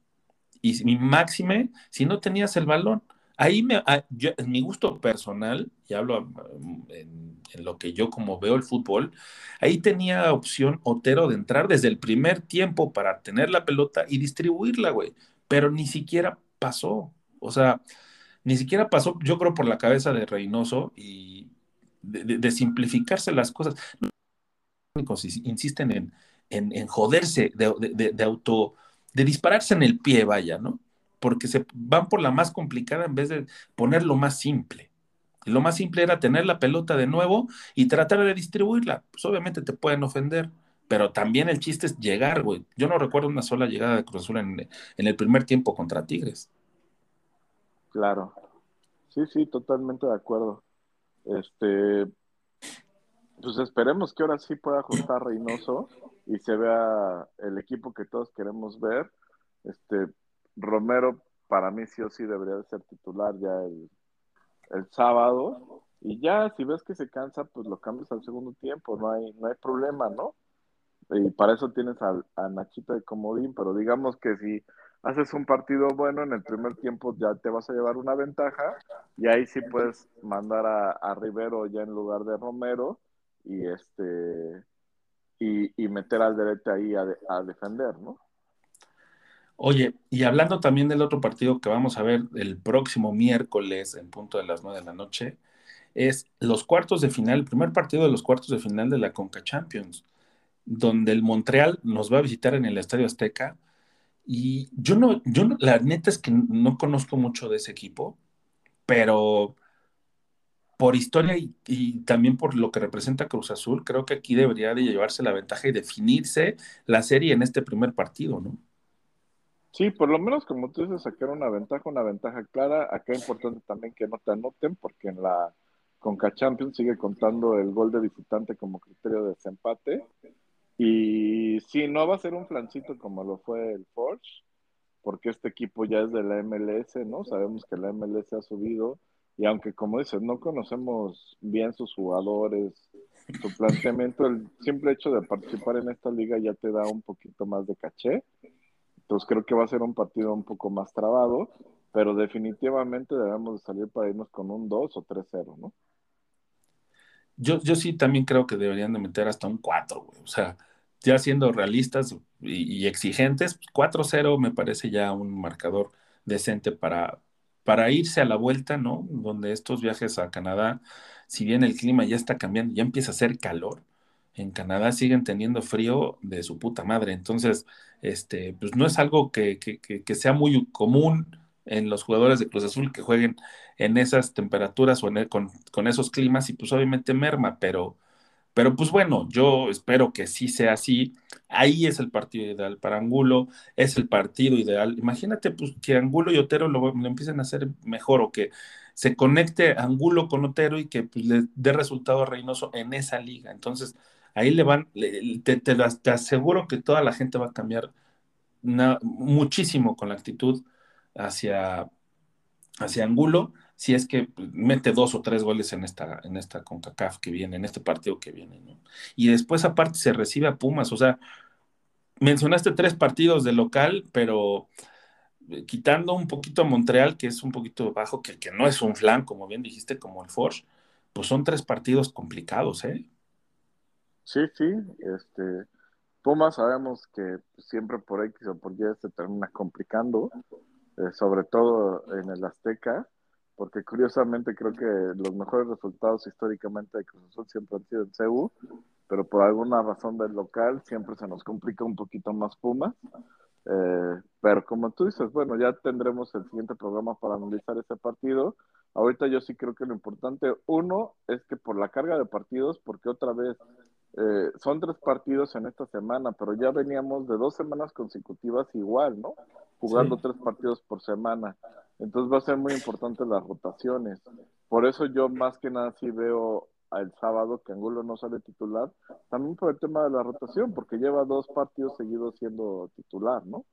Y mi máxime, si no tenías el balón, Ahí me, ah, en mi gusto personal, y hablo mm, en, lo que yo como veo el fútbol, ahí tenía opción Otero de entrar desde el primer tiempo para tener la pelota y distribuirla, güey, pero ni siquiera pasó, o sea, ni siquiera pasó, yo creo, por la cabeza de Reynoso y de, simplificarse las cosas. Insisten en, en, en joderse, de, de auto, de dispararse en el pie, vaya, ¿no? porque se van por la más complicada en vez de poner lo más simple. Lo más simple era tener la pelota de nuevo y tratar de distribuirla. Pues obviamente te pueden ofender, pero también el chiste es llegar, güey. Yo no recuerdo una sola llegada de Cruz Azul en, en el primer tiempo contra Tigres. Claro. Sí, sí, totalmente de acuerdo. Este, pues esperemos que ahora sí pueda ajustar Reynoso y se vea el equipo que todos queremos ver. Este, Romero para mí sí o sí debería de ser titular ya el, el sábado. Y ya, si ves que se cansa, pues lo cambias al segundo tiempo, no hay, no hay problema, ¿no? Y para eso tienes a, a Nachito de Comodín, pero digamos que si haces un partido bueno en el primer tiempo ya te vas a llevar una ventaja y ahí sí puedes mandar a, a Rivero ya en lugar de Romero y este y, y meter al derecho ahí a, a defender, ¿no? Oye, y hablando también del otro partido que vamos a ver el próximo miércoles en punto de las nueve de la noche, es los cuartos de final, el primer partido de los cuartos de final de la Conca Champions, donde el Montreal nos va a visitar en el Estadio Azteca. Y yo no, yo no, la neta es que no conozco mucho de ese equipo, pero por historia y, también por lo que representa Cruz Azul, creo que aquí debería de llevarse la ventaja y definirse la serie en este primer partido, ¿no? Sí, por lo menos como tú dices, sacar una ventaja, una ventaja clara. Acá es importante también que no te anoten, porque en la Conca Champions sigue contando el gol de visitante como criterio de desempate. Y sí, no va a ser un flancito como lo fue el Forge, porque este equipo ya es de la MLS, ¿no? Sabemos que la MLS ha subido. Y aunque, como dices, no conocemos bien sus jugadores, su planteamiento, el simple hecho de participar en esta liga ya te da un poquito más de caché. Entonces creo que va a ser un partido un poco más trabado, pero definitivamente debemos de salir para irnos con un 2 o 3-0, ¿no? Yo, yo sí también creo que deberían de meter hasta un 4, güey. O sea, ya siendo realistas y, y exigentes, 4-0 me parece ya un marcador decente para, para irse a la vuelta, ¿no? Donde estos viajes a Canadá, si bien el clima ya está cambiando, ya empieza a hacer calor, en Canadá siguen teniendo frío de su puta madre. Entonces, este, pues no es algo que, que, que, sea muy común en los jugadores de Cruz Azul que jueguen en esas temperaturas o en el, con, con, esos climas y pues obviamente merma, pero, pero pues bueno, yo espero que sí sea así. Ahí es el partido ideal para Angulo, es el partido ideal. Imagínate pues que Angulo y Otero lo, empiecen a hacer mejor o que se conecte Angulo con Otero y que pues, le dé resultado a Reynoso en esa liga. Entonces, ahí le van, te, te, aseguro que toda la gente va a cambiar muchísimo con la actitud hacia, hacia Angulo, si es que mete dos o tres goles en esta, en esta CONCACAF que viene, en este partido que viene, ¿no? Y después aparte se recibe a Pumas, o sea, mencionaste tres partidos de local, pero eh, quitando un poquito a Montreal, que es un poquito bajo, que, que no es un flan, como bien dijiste, como el Forge, pues son tres partidos complicados, ¿eh? Sí, sí, este, Pumas sabemos que siempre por X o por Y se termina complicando, eh, sobre todo en el Azteca, porque curiosamente creo que los mejores resultados históricamente de Cruz Azul siempre han sido en CU, pero por alguna razón del local siempre se nos complica un poquito más Pumas. Eh, pero como tú dices, bueno, ya tendremos el siguiente programa para analizar ese partido. Ahorita yo sí creo que lo importante, uno, es que por la carga de partidos, porque otra vez eh, son tres partidos en esta semana, pero ya veníamos de dos semanas consecutivas igual, ¿no? Jugando Sí. tres partidos por semana. Entonces va a ser muy importante las rotaciones. Por eso yo más que nada sí veo el sábado que Angulo no sale titular, también por el tema de la rotación, porque lleva dos partidos seguidos siendo titular, ¿no?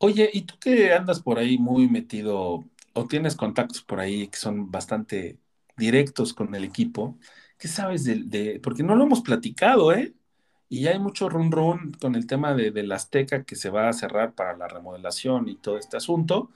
Oye, ¿y tú que andas por ahí muy metido o tienes contactos por ahí que son bastante directos con el equipo? ¿Qué sabes de, de- porque no lo hemos platicado, ¿eh? Y ya hay mucho run run con el tema de, del Azteca que se va a cerrar para la remodelación y todo este asunto.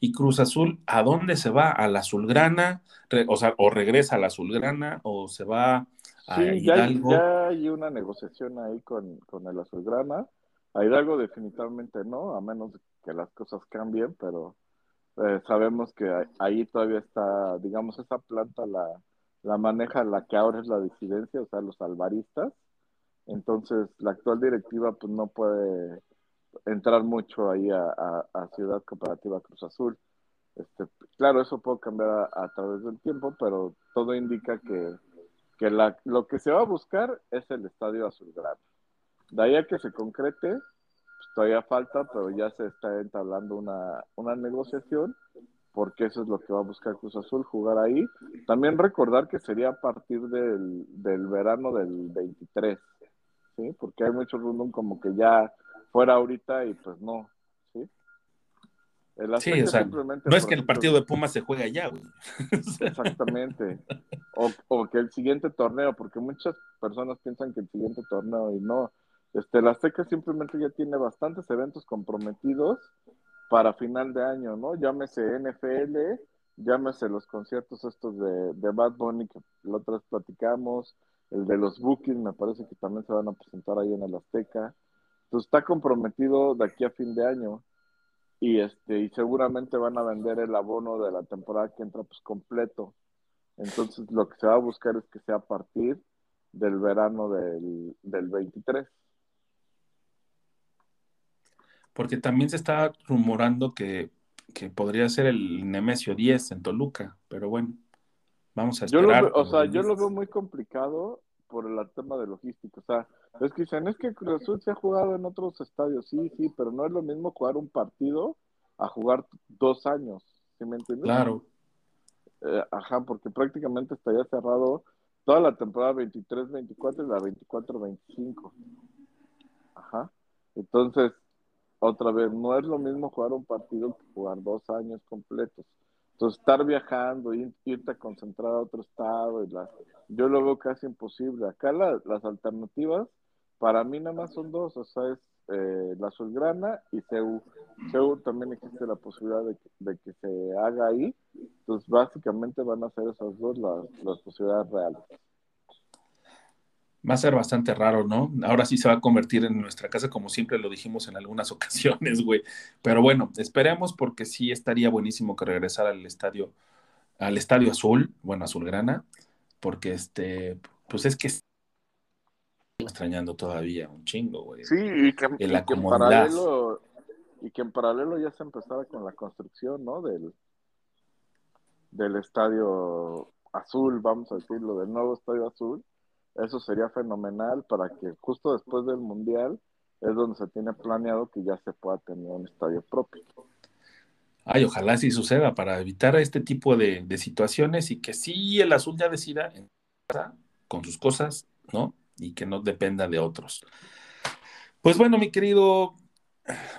Y Cruz Azul, ¿a dónde se va? ¿A la Azulgrana? Re- o sea, o regresa a la Azulgrana o se va a Sí, ya hay, Hidalgo. ya hay una negociación ahí con, con el Azulgrana. A Hidalgo definitivamente no, a menos que las cosas cambien, pero eh, sabemos que ahí todavía está, digamos, esa planta la, la maneja la que ahora es la disidencia, o sea, los alvaristas. Entonces, la actual directiva pues no puede entrar mucho ahí a, Ciudad Cooperativa Cruz Azul. Este, claro, eso puede cambiar a, a través del tiempo, pero todo indica que, que la, lo que se va a buscar es el estadio azulgrana. De ahí a que se concrete, pues todavía falta, pero ya se está entablando una, una negociación, porque eso es lo que va a buscar Cruz Azul, jugar ahí. También recordar que sería a partir del, del verano del 23, ¿sí? Porque hay muchos rundum como que ya fuera ahorita y pues no, ¿sí? El Sí, o sea, no es que el partido de Pumas se juega allá, güey. (laughs) Exactamente. O, o que el siguiente torneo, porque muchas personas piensan que el siguiente torneo y no. Este, la Azteca simplemente ya tiene bastantes eventos comprometidos para final de año, ¿no? Llámese NFL, llámese los conciertos estos de, de Bad Bunny que la otra vez platicamos, el de los Bookies me parece que también se van a presentar ahí en el Azteca. Entonces está comprometido de aquí a fin de año y este y seguramente van a vender el abono de la temporada que entra pues completo. Entonces lo que se va a buscar es que sea a partir del verano del, del 23. Porque también se está rumorando que, que podría ser el Nemesio 10 en Toluca, pero bueno, vamos a Yo lo, esperar. o sea, yo lo veo muy complicado por el tema de logística. O sea, es que dicen, es que Cruz Azul se ha jugado en otros estadios, sí, sí, pero no es lo mismo jugar un partido a jugar dos años, ¿sí me entiendes? Claro, Eh, ajá, porque prácticamente estaría cerrado toda la temporada 23-24 y la 24-25. Ajá. Entonces, otra vez, no es lo mismo jugar un partido que jugar dos años completos. Entonces, estar viajando, ir- irte a concentrar a otro estado, y la, yo lo veo casi imposible. Acá la- las alternativas, para mí nada más son dos, o sea, es eh, la Azulgrana y CEU. CEU también existe la posibilidad de que, de que se haga ahí. Entonces, básicamente van a ser esas dos las, las posibilidades reales. Va a ser bastante raro, ¿no? Ahora sí se va a convertir en nuestra casa, como siempre lo dijimos en algunas (laughs) ocasiones, güey. Pero bueno, esperemos porque sí estaría buenísimo que regresara al estadio, al estadio azul, bueno, azulgrana, porque este, pues es que extrañando todavía un chingo, güey. Sí, y que, En y que en paralelo y que en paralelo ya se empezara con la construcción, ¿no? Del, del estadio azul, vamos a decirlo, del nuevo estadio azul. Eso sería fenomenal para que justo después del mundial es donde se tiene planeado que ya se pueda tener un estadio propio. Ay, ojalá sí suceda para evitar este tipo de, de situaciones y que sí el azul ya decida con sus cosas, ¿no? Y que no dependa de otros. Pues bueno, mi querido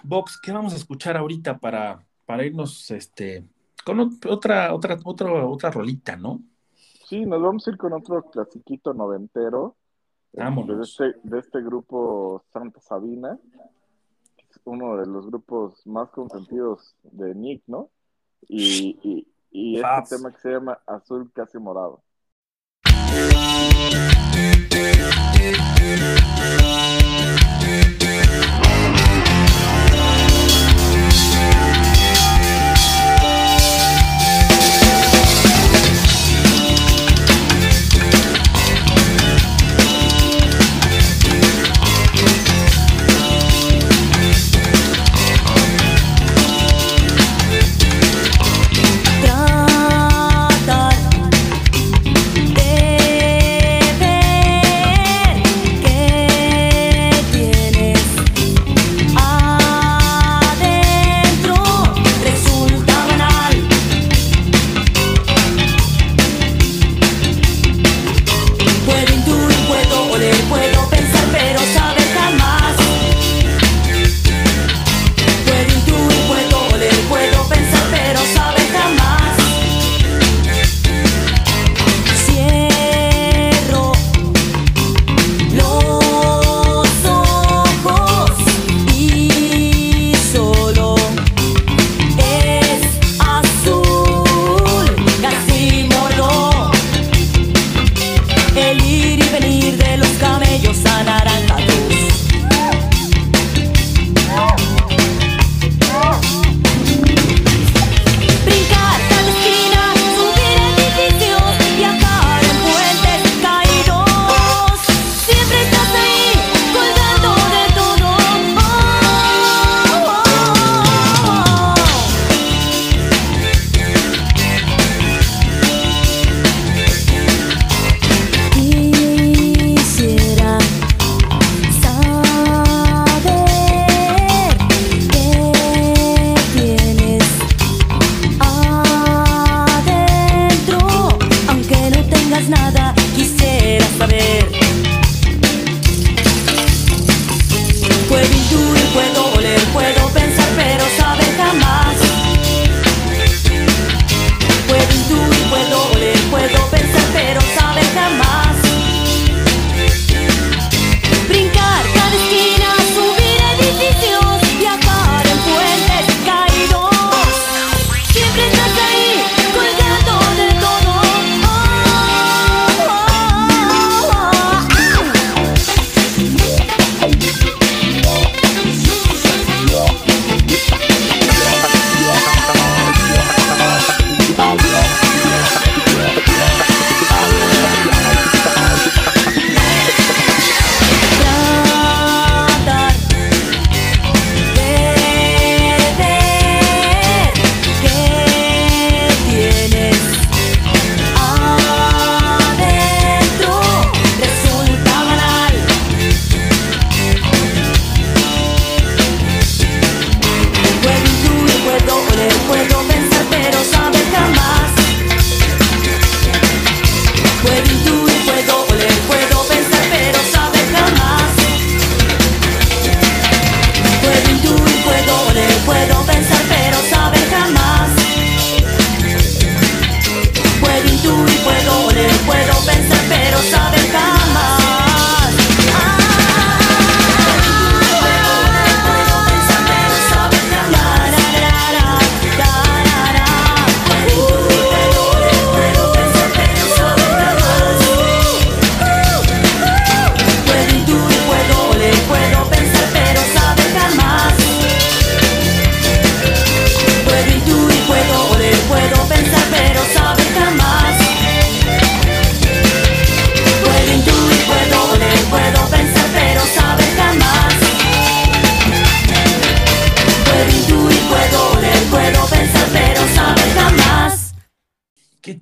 Vox, ¿qué vamos a escuchar ahorita para, para irnos este, con ot- otra, otra, otra, otra rolita, ¿no? Sí, nos vamos a ir con otro clasiquito noventero. este. De este, de este grupo Santa Sabina, que es uno de los grupos más consentidos de Nick, ¿no? Y, y, y este tema que se llama Azul Casi Morado.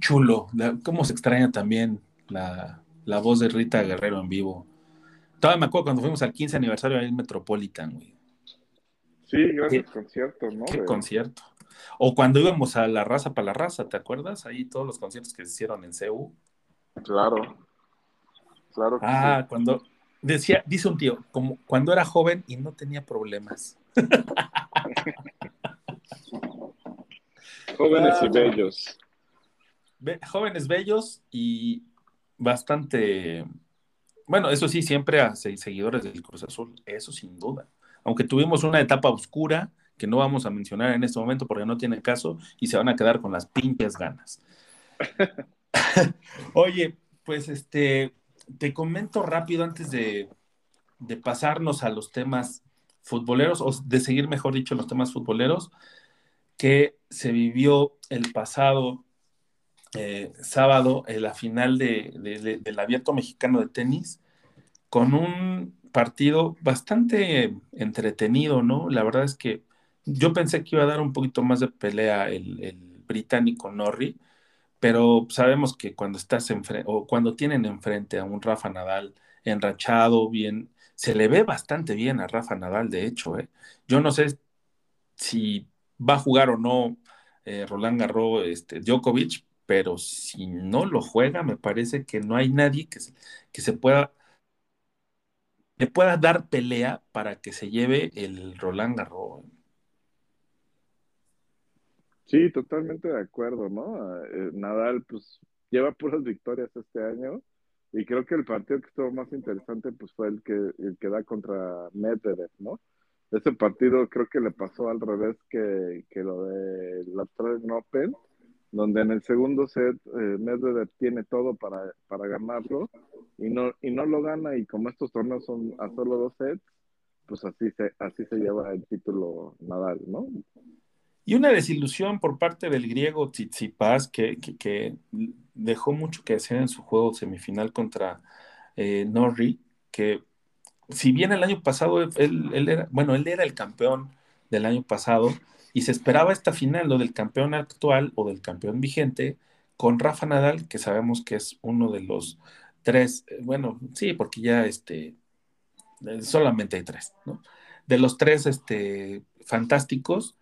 Chulo. La- cómo se extraña también la, la voz de Rita Guerrero en vivo. Todavía me acuerdo cuando fuimos al 15 aniversario ahí en Metropolitan, güey. Sí, gracias Qué- concierto, ¿no? Qué concierto. O cuando íbamos a La Raza para la Raza, ¿te acuerdas? Ahí todos los conciertos que se hicieron en CEU. Claro. Claro que Ah, cuando, decía, dice un tío, como cuando era joven y no tenía problemas. (laughs) Jóvenes y Ah. bellos. Jóvenes bellos y bastante, bueno, eso sí, siempre a se- seguidores del Cruz Azul, eso sin duda. Aunque tuvimos una etapa oscura que no vamos a mencionar en este momento porque no tiene caso y se van a quedar con las pinches ganas. (laughs) Oye, pues este, te comento rápido antes de, de pasarnos a los temas futboleros, o de seguir, mejor dicho, los temas futboleros, que se vivió el pasado eh, sábado en la final de- de- de- del Abierto Mexicano de Tenis, con un partido bastante entretenido, ¿no? La verdad es que yo pensé que iba a dar un poquito más de pelea el, el británico Norrie, pero sabemos que cuando estás enfrente, o cuando tienen enfrente a un Rafa Nadal enrachado, bien, se le ve bastante bien a Rafa Nadal, de hecho, ¿eh? Yo no sé si va a jugar o no eh, Roland Garros, este, Djokovic, pero si no lo juega, me parece que no hay nadie que se, que se pueda, le pueda dar pelea para que se lleve el Roland Garros. Sí, totalmente de acuerdo, ¿no? Eh, Nadal, pues, lleva puras victorias este año y creo que el partido que estuvo más interesante, pues, fue el que, el que da contra Medvedev, ¿no? Ese partido creo que le pasó al revés que, que lo de la Australian Open, donde en el segundo set eh, Medvedev tiene todo para, para ganarlo y no, y no lo gana y como estos torneos son a solo dos sets, pues así se, así se lleva el título Nadal, ¿no? Y una desilusión por parte del griego Tsitsipas, que, que, que dejó mucho que hacer en su juego semifinal contra eh, Norrie, que si bien el año pasado él, él, era, bueno, él era el campeón del año pasado y se esperaba esta final, lo del campeón actual o del campeón vigente, con Rafa Nadal, que sabemos que es uno de los tres, eh, bueno, sí, porque ya este, solamente hay tres, ¿no? De los tres este, fantásticos,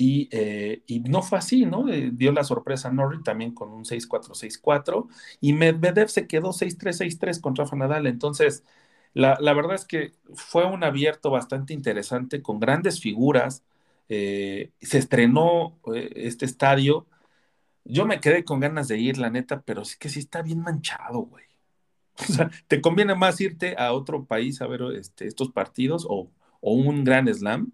y, eh, y, no fue así, ¿no? Eh, dio la sorpresa a Norrie también con un 6-4-6-4 y Medvedev se quedó 6-3-6-3 con Rafa Nadal. Entonces, la, la, verdad es que fue un abierto bastante interesante con grandes figuras. Eh, se estrenó eh, este estadio. Yo me quedé con ganas de ir, la neta, pero sí que sí está bien manchado, güey. (laughs) O sea, te conviene más irte a otro país a ver este, estos partidos o, o un gran slam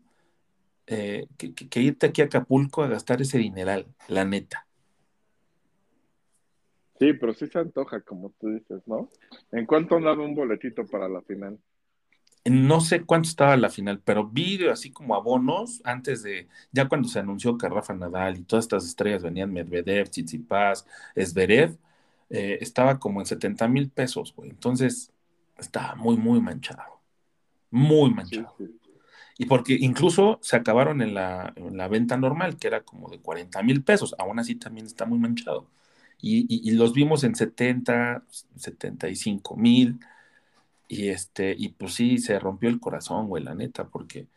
eh, que, que, irte aquí a Acapulco a gastar ese dineral, la neta. Sí, pero sí se antoja, como tú dices, ¿no? ¿En cuánto andaba un boletito para la final? No sé cuánto estaba la final, pero vi así como abonos antes de, ya cuando se anunció que Rafa Nadal y todas estas estrellas venían, Medvedev, Tsitsipas, Esberev, eh, estaba como en 70 mil pesos, güey. Entonces, estaba muy, muy manchado. Muy manchado. Sí, sí. Y porque incluso se acabaron en la, en la, venta normal, que era como de 40 mil pesos. Aún así también está muy manchado. Y, los vimos en 70, 75 mil. Y, este, y pues sí, se rompió el corazón, güey, la neta, porque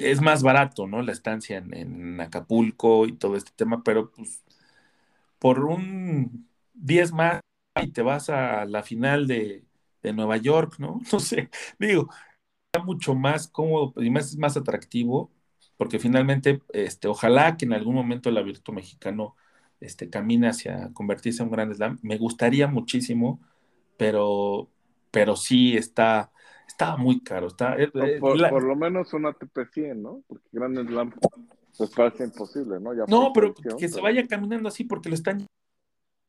es más barato, ¿no? La estancia en, Acapulco y todo este tema, pero pues por un 10 más y te vas a la final de, de Nueva York, ¿no? (laughs) No sé, digo, mucho más cómodo y más, más atractivo, porque finalmente, este, ojalá que en algún momento el abierto mexicano este, camine hacia convertirse en un gran slam. Me gustaría muchísimo, pero, pero sí está, está muy caro. Está, eh, por, la... por, lo menos un ATP 100, ¿no? Porque Grand Slam pues parece imposible, ¿no? Ya no, pero que pero... se vaya caminando así porque lo están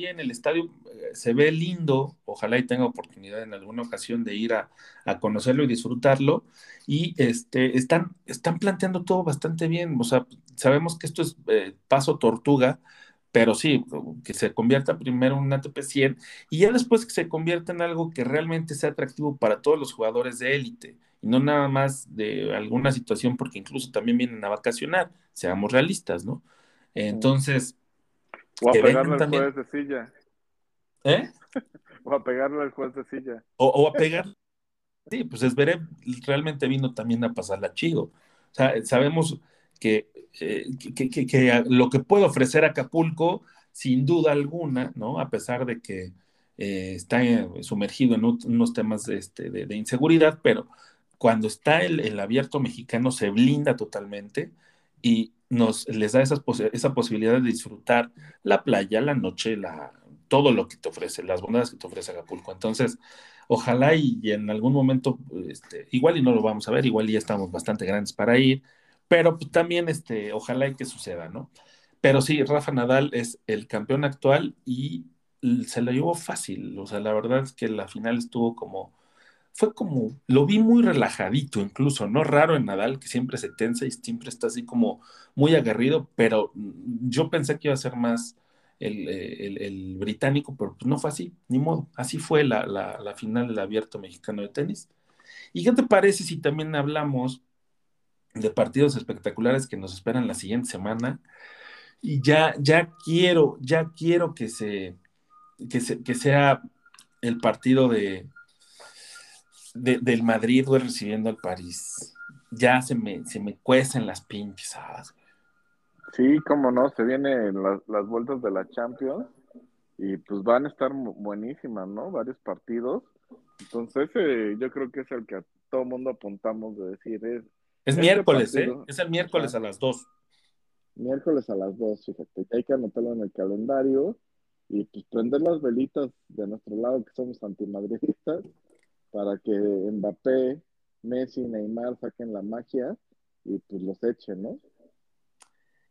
en el estadio eh, se ve lindo, ojalá y tenga oportunidad en alguna ocasión de ir a, a conocerlo y disfrutarlo, y este, están, están planteando todo bastante bien, o sea, sabemos que esto es eh, paso tortuga, pero sí, que se convierta primero en un ATP 100 y ya después que se convierta en algo que realmente sea atractivo para todos los jugadores de élite, y no nada más de alguna situación, porque incluso también vienen a vacacionar, seamos realistas, ¿no? Entonces... O a pegarle al también... juez de silla. ¿Eh? (laughs) o a pegarle al juez de silla. O, o a pegar. Sí, pues Esberé realmente vino también a pasarla chido. O sea, sabemos que, eh, que, que, que, lo que puede ofrecer Acapulco, sin duda alguna, ¿no? A pesar de que eh, está eh, sumergido en unos temas de, este, de, de inseguridad, pero cuando está el, el abierto mexicano se blinda totalmente y nos les da esas posi- esa posibilidad de disfrutar la playa, la noche, la, todo lo que te ofrece, las bondades que te ofrece Acapulco. Entonces, ojalá y en algún momento, este, igual y no lo vamos a ver, igual y ya estamos bastante grandes para ir, pero pues, también, este, ojalá y que suceda, ¿no? Pero sí, Rafa Nadal es el campeón actual y se lo llevó fácil. O sea, la verdad es que la final estuvo como, fue como, lo vi muy relajadito incluso, ¿no? Raro en Nadal, que siempre se tensa y siempre está así como muy aguerrido, pero mm, yo pensé que iba a ser más el, eh, el británico, pero pues no fue así, ni modo. Así fue la, la, la final del abierto mexicano de tenis. ¿Y qué te parece si también hablamos de partidos espectaculares que nos esperan la siguiente semana? Y ya, ya quiero, ya quiero que se, que se- que sea el partido de, de- del Madrid, recibiendo al París. Ya se me, se me cuecen las pinches. Sí, cómo no, se vienen las, las vueltas de la Champions y pues van a estar buenísimas, ¿no? Varios partidos. Entonces, yo creo que es el que a todo mundo apuntamos de decir, es Es Este miércoles, partido- ¿eh? Es el miércoles a las 2. miércoles a las 2, fíjate, que hay que anotarlo en el calendario y pues prender las velitas de nuestro lado que somos antimadridistas para que Mbappé, Messi, Neymar saquen la magia y pues los echen, ¿no?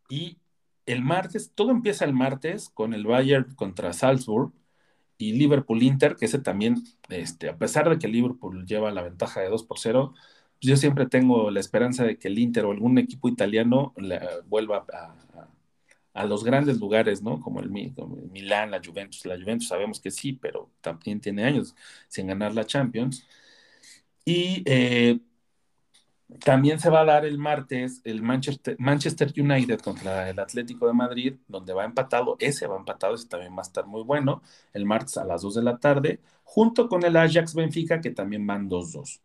Y el martes, todo empieza el martes con el Bayern contra Salzburg y Liverpool Inter, que ese también, este, a pesar de que Liverpool lleva la ventaja de 2 por 0, yo siempre tengo la esperanza de que el Inter o algún equipo italiano vuelva a, los grandes lugares, ¿no? Como el, como Milán, la Juventus. La Juventus sabemos que sí, pero también tiene años sin ganar la Champions. Y eh, también se va a dar el martes el Manchester, Manchester United contra el Atlético de Madrid, donde va empatado. Ese va empatado, ese también va a estar muy bueno. El martes a las 2 de la tarde, junto con el Ajax Benfica, que también van 2-2.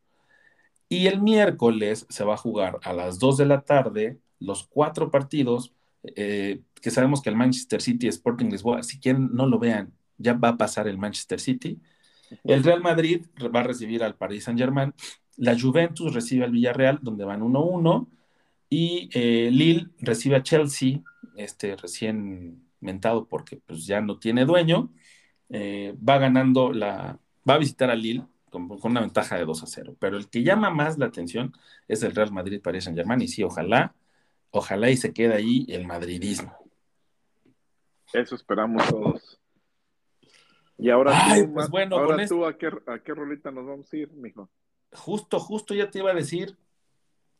Y el miércoles se va a jugar a las 2 de la tarde los cuatro partidos, eh, que sabemos que el Manchester City Sporting Lisboa, si quieren no lo vean, ya va a pasar el Manchester City. El Real Madrid va a recibir al Paris Saint-Germain. La Juventus recibe al Villarreal, donde van 1-1. Y eh, Lille recibe a Chelsea, este recién mentado porque pues, ya no tiene dueño. Eh, va ganando la. Va a visitar a Lille con, con una ventaja de 2 a 0. Pero el que llama más la atención es el Real Madrid Paris Saint-Germain. Y sí, ojalá, ojalá y se quede ahí el madridismo. Eso esperamos todos. Y ahora Ay, tú, pues Ma- bueno, ahora con tú ¿a, qué, ¿a qué rolita nos vamos a ir, mijo? Justo, justo ya te iba a decir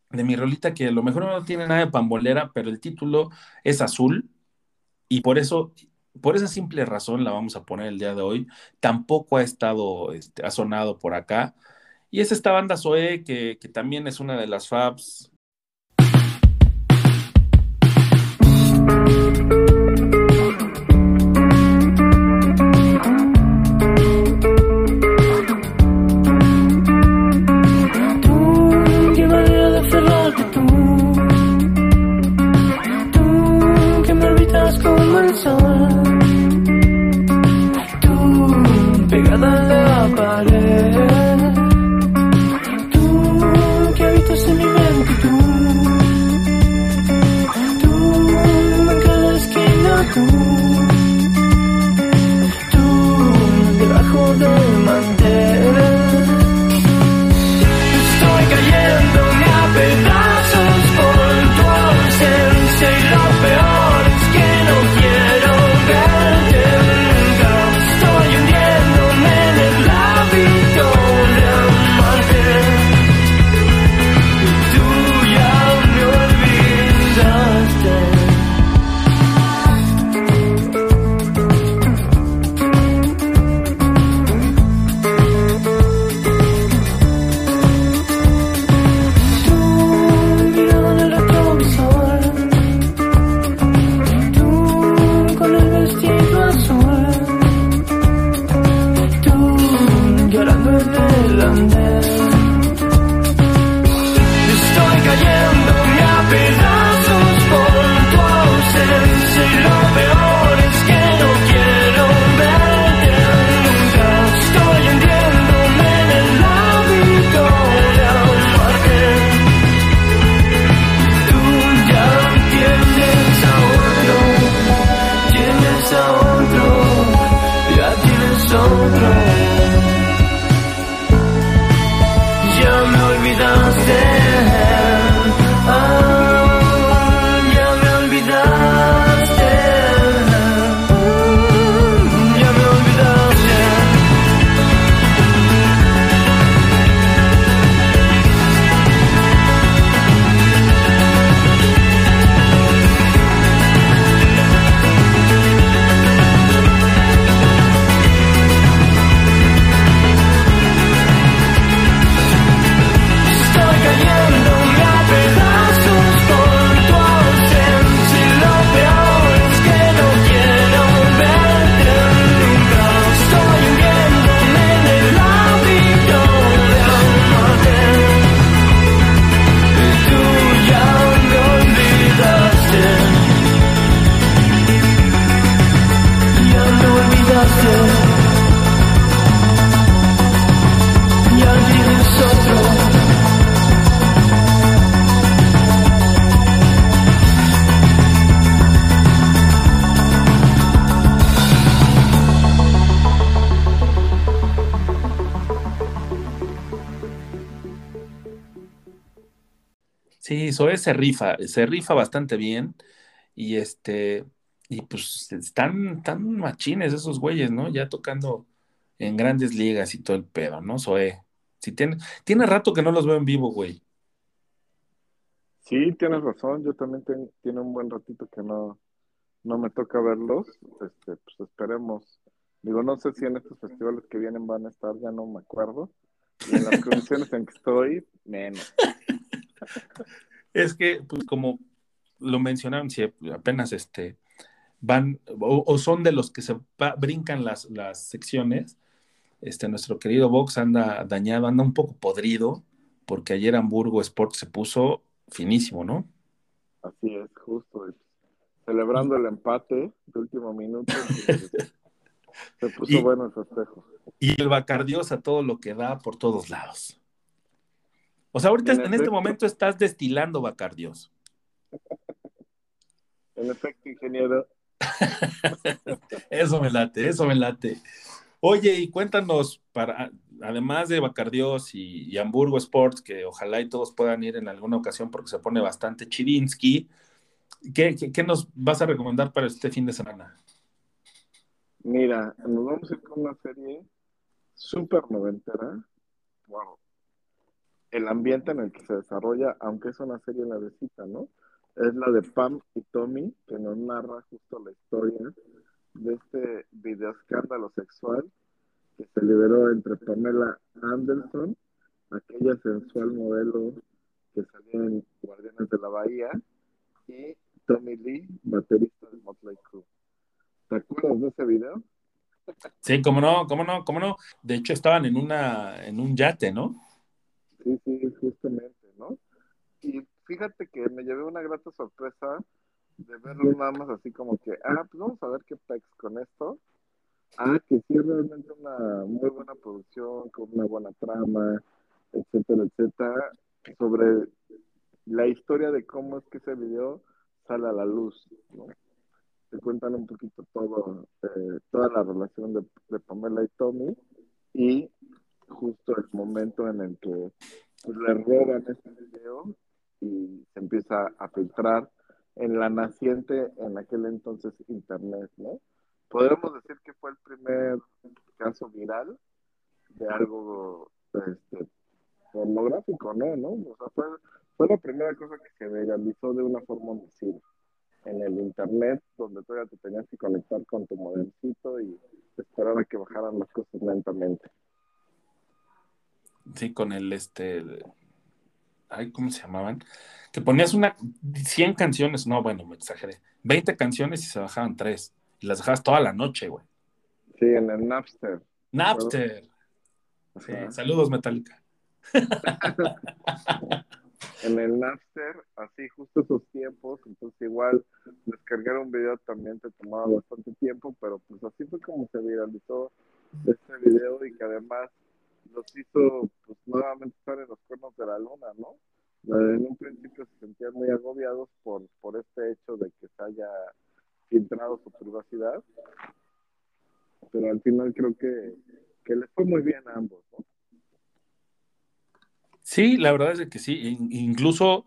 de mi rolita que a lo mejor no tiene nada de pambolera, pero el título es azul y por eso, por esa simple razón la vamos a poner el día de hoy. Tampoco ha estado, este, ha sonado por acá. Y es esta banda Zoe que, que también es una de las Fabs. Se rifa, se rifa bastante bien. Y este, y pues están tan machines esos güeyes, ¿no? Ya tocando en grandes ligas y todo el pedo, ¿no? Zoe. Si tiene, tiene rato que no los veo en vivo, güey. Sí, tienes razón. Yo también ten- tiene un buen ratito que no, no me toca verlos. Este, pues esperemos. Digo, no sé si en estos festivales que vienen van a estar, ya no me acuerdo. Y en las (laughs) condiciones en que estoy, menos. (laughs) Es que, pues, como lo mencionaron, si apenas este van o, o son de los que se va- brincan las, las secciones, este, nuestro querido Vox anda dañado, anda un poco podrido, porque ayer Hamburgo Sport se puso finísimo, ¿no? Así es, justo. Celebrando el empate de último minuto. pues, (laughs) se puso Y- bueno el festejo. Y el Bacardios a todo lo que da por todos lados. O sea, ahorita En en este momento estás destilando Bacardios. En efecto, ingeniero. (laughs) Eso me late, eso me late. Oye, y cuéntanos, para, además de Bacardios y, y Hamburgo Sports, que ojalá y todos puedan ir en alguna ocasión porque se pone bastante chirinsky, ¿qué, qué, qué nos vas a recomendar para este fin de semana? Mira, nos vamos a ir con una serie súper noventera. Wow. El ambiente en el que se desarrolla, aunque es una serie nuevecita, ¿no? Es la de Pam y Tommy, que nos narra justo la historia de este videoescándalo sexual que se liberó entre Pamela Anderson, aquella sensual modelo que salía en Guardianes de la Bahía, y Tommy Lee, baterista de Motley Crue. ¿Te acuerdas de ese video? Sí, cómo no, cómo no, cómo no. De hecho, estaban en una, en un yate, ¿no? Sí, sí, justamente, ¿no? Y fíjate que me llevé una grata sorpresa de verlo nada más así como que, ah, pues vamos a ver qué pex con esto. Ah, que sí es realmente una muy buena producción, con una buena trama, etcétera, etcétera, sobre la historia de cómo es que ese video sale a la luz, ¿no? Te cuentan un poquito todo, eh, toda la relación de, de Pamela y Tommy y justo el momento en el que pues, le roban ese video y se empieza a filtrar en la naciente en aquel entonces internet, ¿no? Podemos decir que fue el primer caso viral de algo este, pornográfico, ¿no? ¿no? O sea, fue, fue la primera cosa que se viralizó de una forma masiva en el internet, donde todavía te tenías que conectar con tu modelcito y esperar a que bajaran las cosas lentamente. Sí, con el este. Ay, ¿cómo se llamaban? Que ponías una 100 canciones, no, bueno, me exageré. 20 canciones y se bajaban 3. Y las dejabas toda la noche, güey. Sí, en el Napster. Napster. Sí, saludos, Metallica. (laughs) en el Napster, así justo esos tiempos, entonces igual descargar un video también te tomaba bastante tiempo, pero pues así fue como se viralizó este video y que además los hizo pues nuevamente estar en los cuernos de la luna, ¿no? En un principio se sentían muy agobiados por, por este hecho de que se haya filtrado su privacidad, pero al final creo que, que les fue muy bien a ambos, ¿no? Sí, la verdad es que sí. In- incluso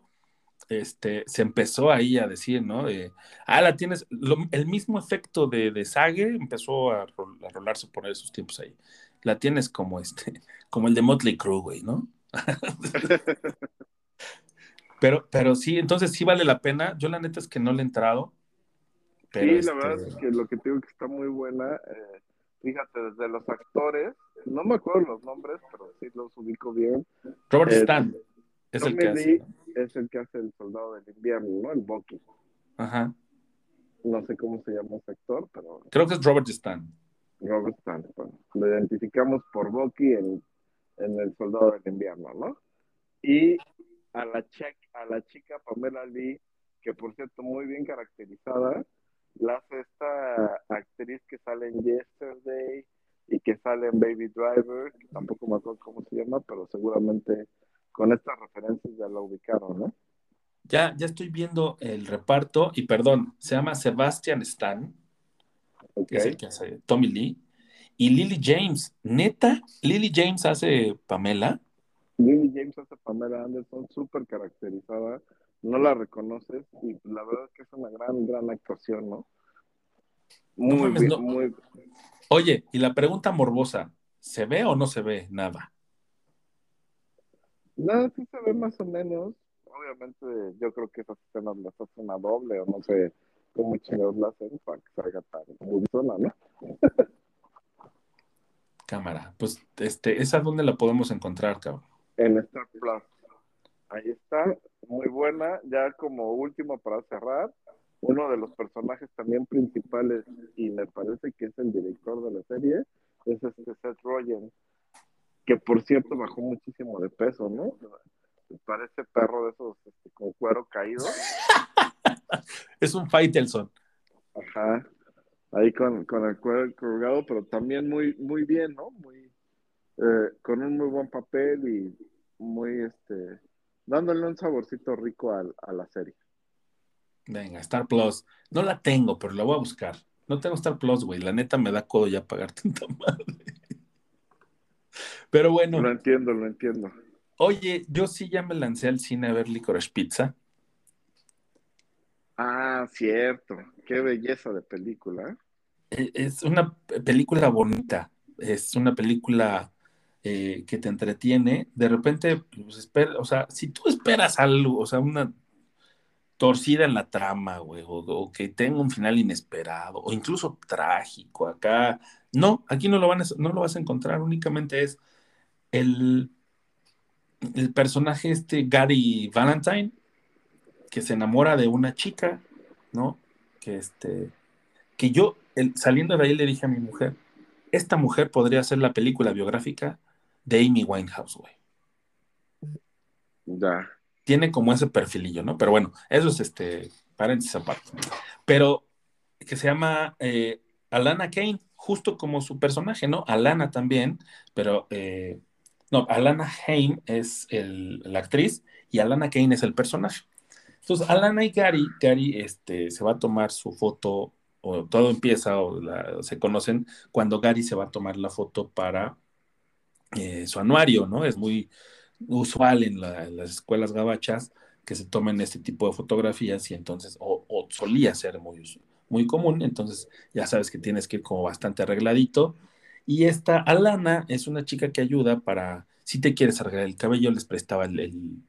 este, se empezó ahí a decir, ¿no? Ah, la tienes. el mismo efecto de, de Sage empezó a, rol- a rolarse por esos tiempos ahí. La tienes como este, (laughs) como el de Motley Crue, güey, ¿no? (laughs) pero, pero sí, entonces sí vale la pena. Yo la neta es que no le he entrado. Pero sí, la este, verdad es que lo que te digo que está muy buena. eh, fíjate, desde los actores, no me acuerdo los nombres, pero sí los ubico bien. Robert eh, Stan es el que hace. ¿no? es el que hace el soldado del invierno, ¿no? El Bucky. Ajá. No sé cómo se llama ese actor, pero Creo que es Robert Stan. Robert Stan. Bueno, lo identificamos por Bucky en, en el soldado del invierno, ¿no? Y a la, a la chica Pamela Lee, que por cierto muy bien caracterizada, la hace esta actriz que sale en Yesterday y que sale en Baby Driver, que tampoco me acuerdo cómo se llama, pero seguramente con estas referencias ya la ubicaron, ¿no? Ya, ya estoy viendo el reparto y perdón, se llama Sebastian Stan, Ok. que es el que hace Tommy Lee, y Lily James. Neta, Lily James hace Pamela. Lily James hace Pamela Anderson, súper caracterizada, no la reconoces y la verdad es que es una gran, gran actuación, ¿no? No Muy mames, bien, no. muy... Oye, y la pregunta morbosa, ¿se ve o no se ve nada? No, sí se ve más o menos. Obviamente yo creo que esas escenas las hacen a doble o no sé cómo chingados la hacen para que salga tan muy ¿no? Cámara, pues este, ¿esa dónde la podemos encontrar, cabrón? En Star Plus. Ahí está, muy buena. Ya como último para cerrar, uno de los personajes también principales, y me parece que es el director de la serie, es este Seth Rogen, que por cierto bajó muchísimo de peso, ¿no? Parece perro de esos este, con cuero caído. (laughs) Es un Faitelson. Ajá. Ahí con, con el cuero colgado, pero también muy, muy bien, ¿no? Muy, eh, con un muy buen papel y muy, este, dándole un saborcito rico al- a, la serie. Venga, Star Plus. No la tengo, pero la voy a buscar. No tengo Star Plus, güey. La neta me da codo ya pagar (laughs) tanta madre. Pero bueno, Lo entiendo, lo entiendo. oye, yo sí ya me lancé al cine a ver Licorice Pizza. Ah, cierto. Qué belleza de película. Eh, Es una pe- película bonita, es una película eh, que te entretiene. De repente, pues, espera, o sea, si tú esperas algo, o sea, una torcida en la trama, güey, o, o que tenga un final inesperado, o incluso trágico, acá, no, aquí no lo van a- no lo vas a encontrar, únicamente es el, el personaje este Gary Valentine, que se enamora de una chica, ¿no? Que este, que yo el- saliendo de ahí le dije a mi mujer, esta mujer podría ser la película biográfica de Amy Winehouse, güey. Ya. Tiene como ese perfilillo, ¿no? Pero bueno, eso es este, paréntesis aparte. Pero que se llama eh, Alana Kane, justo como su personaje, ¿no? Alana también, pero eh, no, Alana Haim es el- la actriz y Alana Kane es el personaje. Entonces, Alana y Gary, Gary este, se va a tomar su foto, o todo empieza, o se conocen, cuando Gary se va a tomar la foto para eh, su anuario, ¿no? Es muy usual en, la- en las escuelas gabachas que se tomen este tipo de fotografías y entonces, o, solía ser muy, muy común, entonces ya sabes que tienes que ir como bastante arregladito. Y esta Alana es una chica que ayuda para, si te quieres arreglar el cabello, les prestaba el-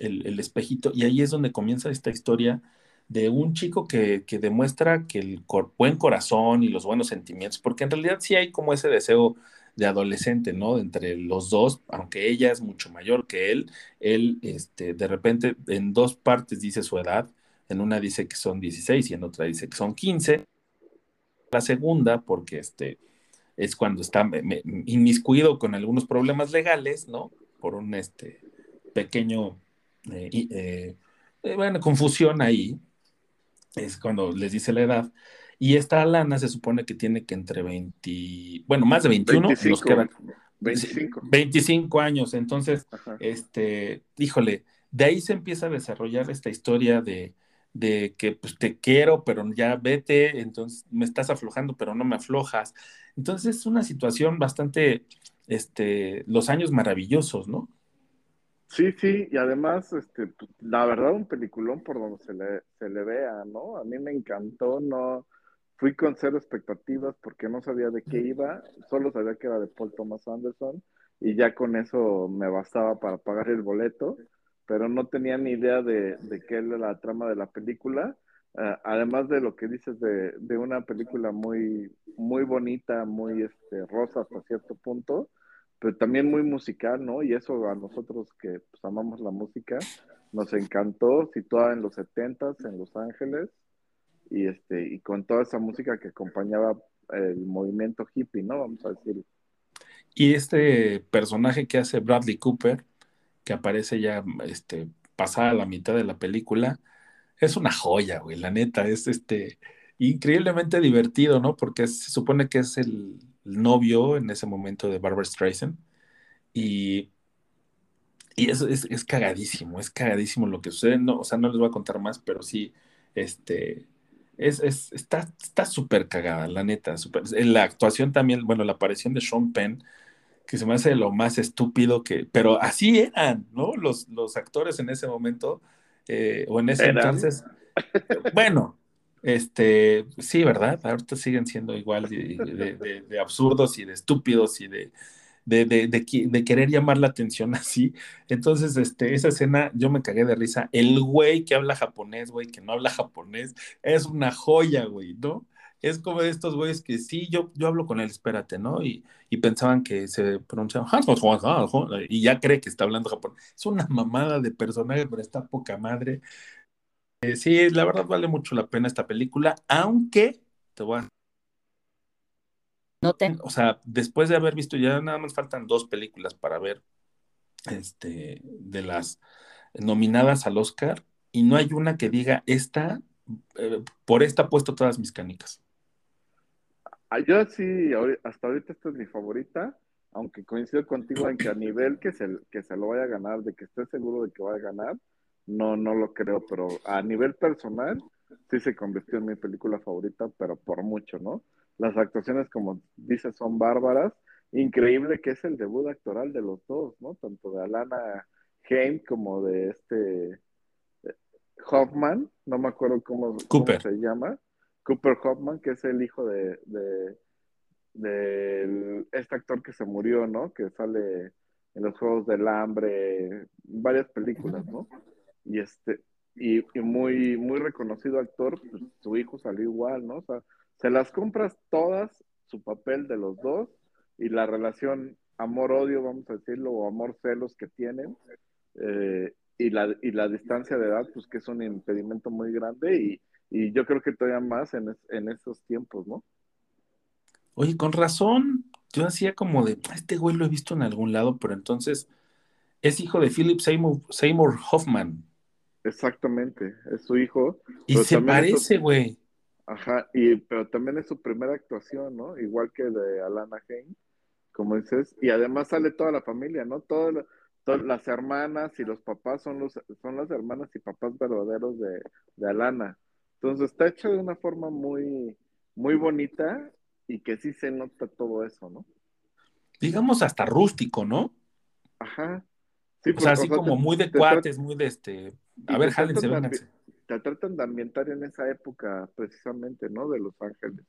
el- el espejito y ahí es donde comienza esta historia de un chico que, que demuestra que el cor- buen corazón y los buenos sentimientos, porque en realidad sí hay como ese deseo de adolescente, ¿no? Entre los dos, aunque ella es mucho mayor que él, él, este, de repente, en dos partes dice su edad, en una dice que son 16 y en otra dice que son 15. La segunda, porque este, es cuando está me- me- inmiscuido con algunos problemas legales, ¿no? Por un este, pequeño, eh, y, eh, eh, bueno, confusión ahí, es cuando les dice la edad. Y esta lana se supone que tiene que entre 20, bueno, más de 21, nos 25. quedan 25. 25 años. Entonces, Ajá. este, híjole, de ahí se empieza a desarrollar esta historia de, de que pues te quiero, pero ya vete, entonces me estás aflojando, pero no me aflojas. Entonces es una situación bastante, este, los años maravillosos, ¿no? Sí, sí, y además, este, pues, la verdad, un peliculón por donde se le, se le vea, ¿no? A mí me encantó, no, fui con cero expectativas porque no sabía de qué iba, solo sabía que era de Paul Thomas Anderson y ya con eso me bastaba para pagar el boleto, pero no tenía ni idea de, de qué era la trama de la película, eh, además de lo que dices de, de una película muy, muy bonita, muy este, rosa hasta cierto punto, pero también muy musical, ¿no? Y eso a nosotros que pues, amamos la música nos encantó, situada en los 70s en Los Ángeles y este y con toda esa música que acompañaba el movimiento hippie, ¿no? Vamos a decir. Y este personaje que hace Bradley Cooper, que aparece ya este, pasada la mitad de la película, es una joya, güey, la neta, es este increíblemente divertido, ¿no? Porque se supone que es el novio en ese momento de Barbara Streisand. Y, y eso es, es cagadísimo, es cagadísimo lo que sucede, no, o sea, no les voy a contar más, pero sí, este, es, es- está está súper cagada, la neta, súper- la actuación también, bueno, la aparición de Sean Penn, que se me hace lo más estúpido que, pero así eran, ¿no? Los, los actores en ese momento, eh, o en ese entonces, bueno, este, sí, ¿verdad? Ahorita siguen siendo igual de, de- absurdos y de estúpidos y de, de, querer llamar la atención (laughs) así. Entonces, este, esa escena yo me cagué de risa. El güey que habla japonés, güey, que no habla japonés, es una joya, güey, ¿no? Es como de estos güeyes que sí, yo, yo hablo con él, espérate, ¿no? Y, y pensaban que se pronunciaban y ya cree que está hablando japonés. Es una mamada de personaje, pero está poca madre. Eh, sí, la verdad vale mucho la pena esta película, aunque te voy a No te... o sea, después de haber visto, ya nada más faltan dos películas para ver, este, de las nominadas al Oscar, y no hay una que diga, esta, eh, por esta he puesto todas mis canicas. Ah, Yo sí, hasta ahorita esta es mi favorita, aunque coincido contigo en que a nivel que se, que se lo vaya a ganar, de que esté seguro de que vaya a ganar, no, no lo creo, pero a nivel personal sí se convirtió en mi película favorita, pero por mucho, ¿no? Las actuaciones, como dices, son bárbaras. Increíble que es el debut actoral de los dos, ¿no? Tanto de Alana Haim como de este eh, Hoffman, no me acuerdo cómo, se llama. Cooper Hoffman, que es el hijo de, de, del- este actor que se murió, ¿no? Que sale en los Juegos del Hambre, varias películas, ¿no? Y este, y, muy, muy reconocido actor, pues su hijo salió igual, ¿no? O sea, se las compras todas, su papel de los dos, y la relación amor-odio, vamos a decirlo, o amor-celos que tienen, eh, y, la, y la distancia de edad, pues que es un impedimento muy grande, y, y yo creo que todavía más en, es- en tiempos, ¿no? Oye, con razón, yo hacía como de, este güey lo he visto en algún lado, pero entonces es hijo de Philip Seymour, Seymour Hoffman, Exactamente, es su hijo. y se parece, güey. Ajá, y, pero también es su primera actuación, ¿no? Igual que de Alana Haim, como dices, y además sale toda la familia, ¿no? Todas las hermanas y los papás son los son las hermanas y papás verdaderos de, de Alana. Entonces está hecho de una forma muy, muy bonita y que sí se nota todo eso, ¿no? Digamos hasta rústico, ¿no? Ajá. Sí, O sea, así te- como muy de te cuates, muy de este, a ver, jálense, vénganse. te tratan de ambientar en esa época precisamente, ¿no? De Los Ángeles.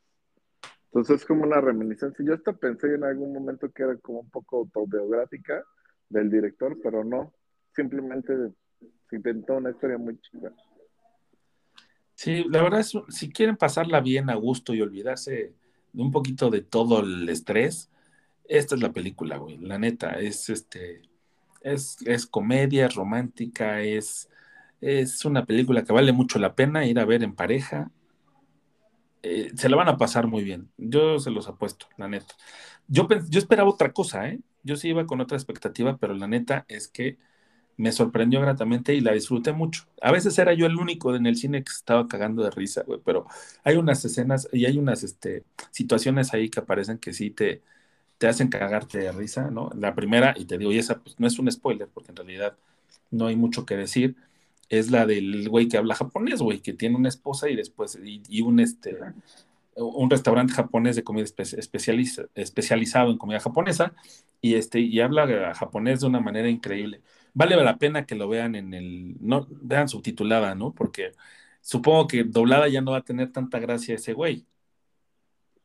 Entonces es como una reminiscencia. Yo hasta pensé en algún momento que era como un poco autobiográfica del director, pero no. Simplemente se inventó una historia muy chica. Sí, la verdad es, si quieren pasarla bien a gusto y olvidarse de un poquito de todo el estrés, esta es la película, güey. La neta, es este, es, es comedia, es romántica, es, es una película que vale mucho la pena ir a ver en pareja. Eh, se la van a pasar muy bien. Yo se los apuesto, la neta. Yo, yo esperaba otra cosa, ¿eh? Yo sí iba con otra expectativa, pero la neta es que me sorprendió gratamente y la disfruté mucho. A veces era yo el único en el cine que estaba cagando de risa, güey, pero hay unas escenas y hay unas este, situaciones ahí que aparecen que sí te, te hacen cagarte de risa, ¿no? La primera, y te digo, y esa pues, no es un spoiler, porque en realidad no hay mucho que decir, es la del güey que habla japonés, güey, que tiene una esposa y después, y, y un, este, un restaurante japonés de comida espe- especializa- especializado en comida japonesa, y, este, y habla japonés de una manera increíble. Vale la pena que lo vean en el, no, vean subtitulada, ¿no? Porque supongo que doblada ya no va a tener tanta gracia ese güey.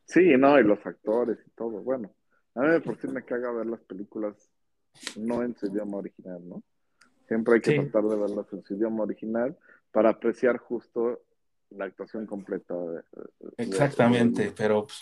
Sí, no, y los actores y todo. Bueno, a mí por sí me caga ver las películas no en su idioma original, ¿no? Siempre hay que Sí. tratar de verlas en su idioma original para apreciar justo la actuación completa. de- de- Exactamente, pero pues,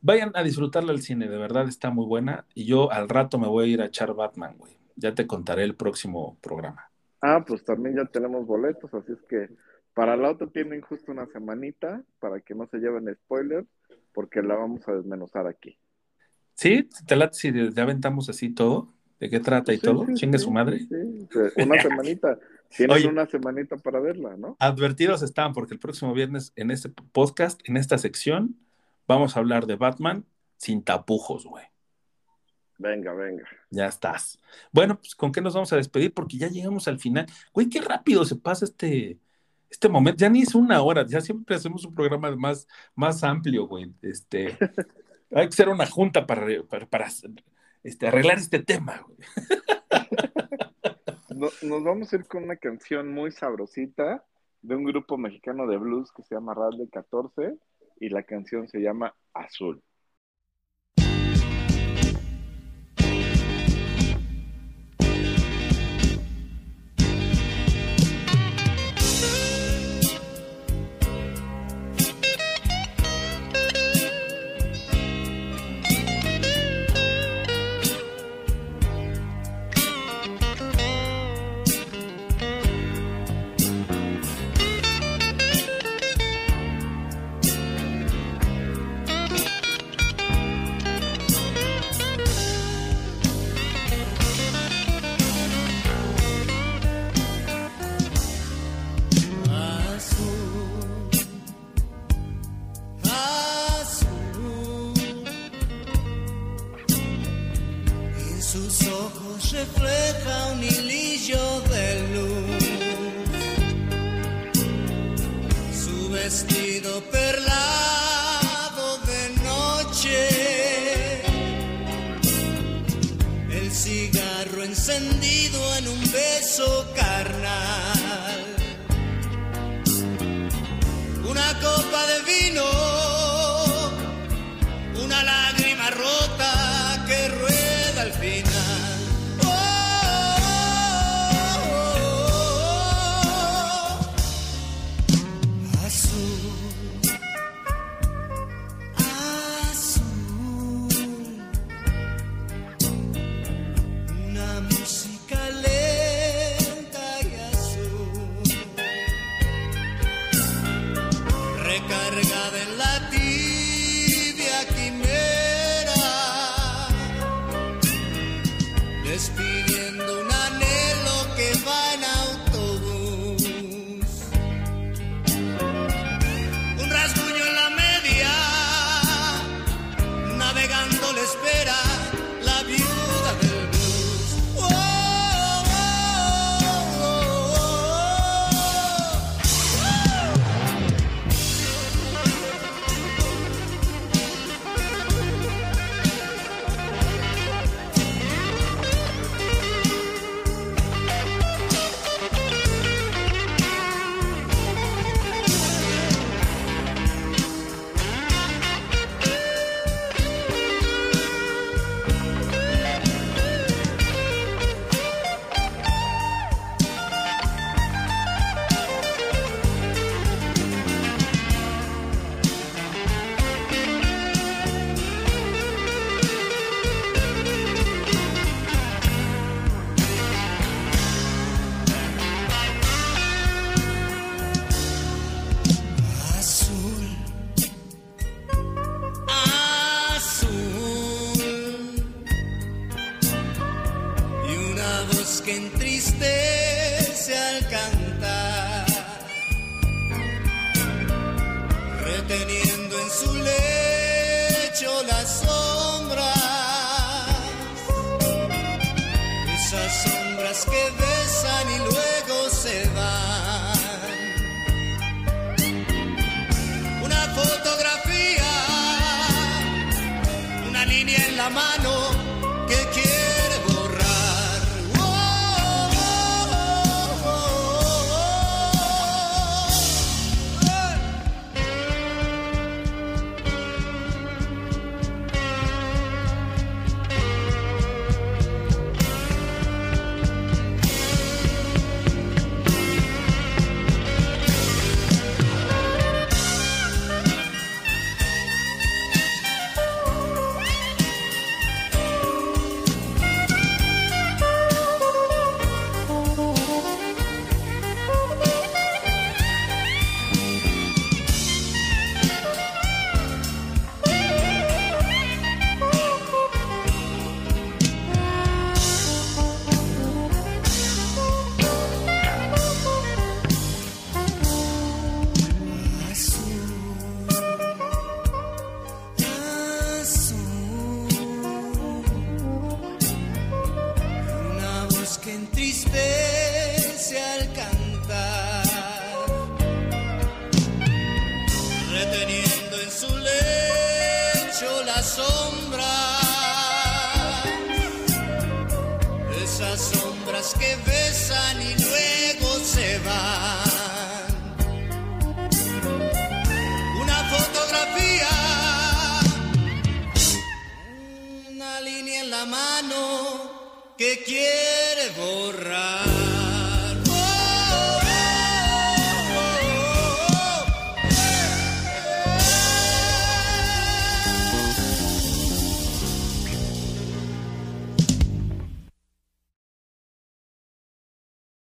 vayan a disfrutarla al cine, de verdad está muy buena. Y yo al rato me voy a ir a echar Batman, güey. Ya te contaré el próximo programa. Ah, pues también ya tenemos boletos, así es que para la otra tienen justo una semanita para que no se lleven spoilers, porque la vamos a desmenuzar aquí. ¿Sí? ¿Te late si ya aventamos así todo? ¿De qué trata y Sí, todo? sí, Chingue sí, su madre. Una semanita. (laughs) Tienen Oye. una semanita para verla, ¿no? Advertidos están porque el próximo viernes en este podcast, en esta sección, vamos a hablar de Batman sin tapujos, güey. Venga, venga. Ya estás. Bueno, pues ¿con qué nos vamos a despedir? Porque ya llegamos al final. Güey, qué rápido se pasa este, este momento. Ya ni es una hora, ya siempre hacemos un programa más, más amplio, güey. Este, (laughs) Hay que ser una junta para, para, este, arreglar este tema. (laughs) Nos vamos a ir con una canción muy sabrosita de un grupo mexicano de blues que se llama Radley 14 y la canción se llama Azul.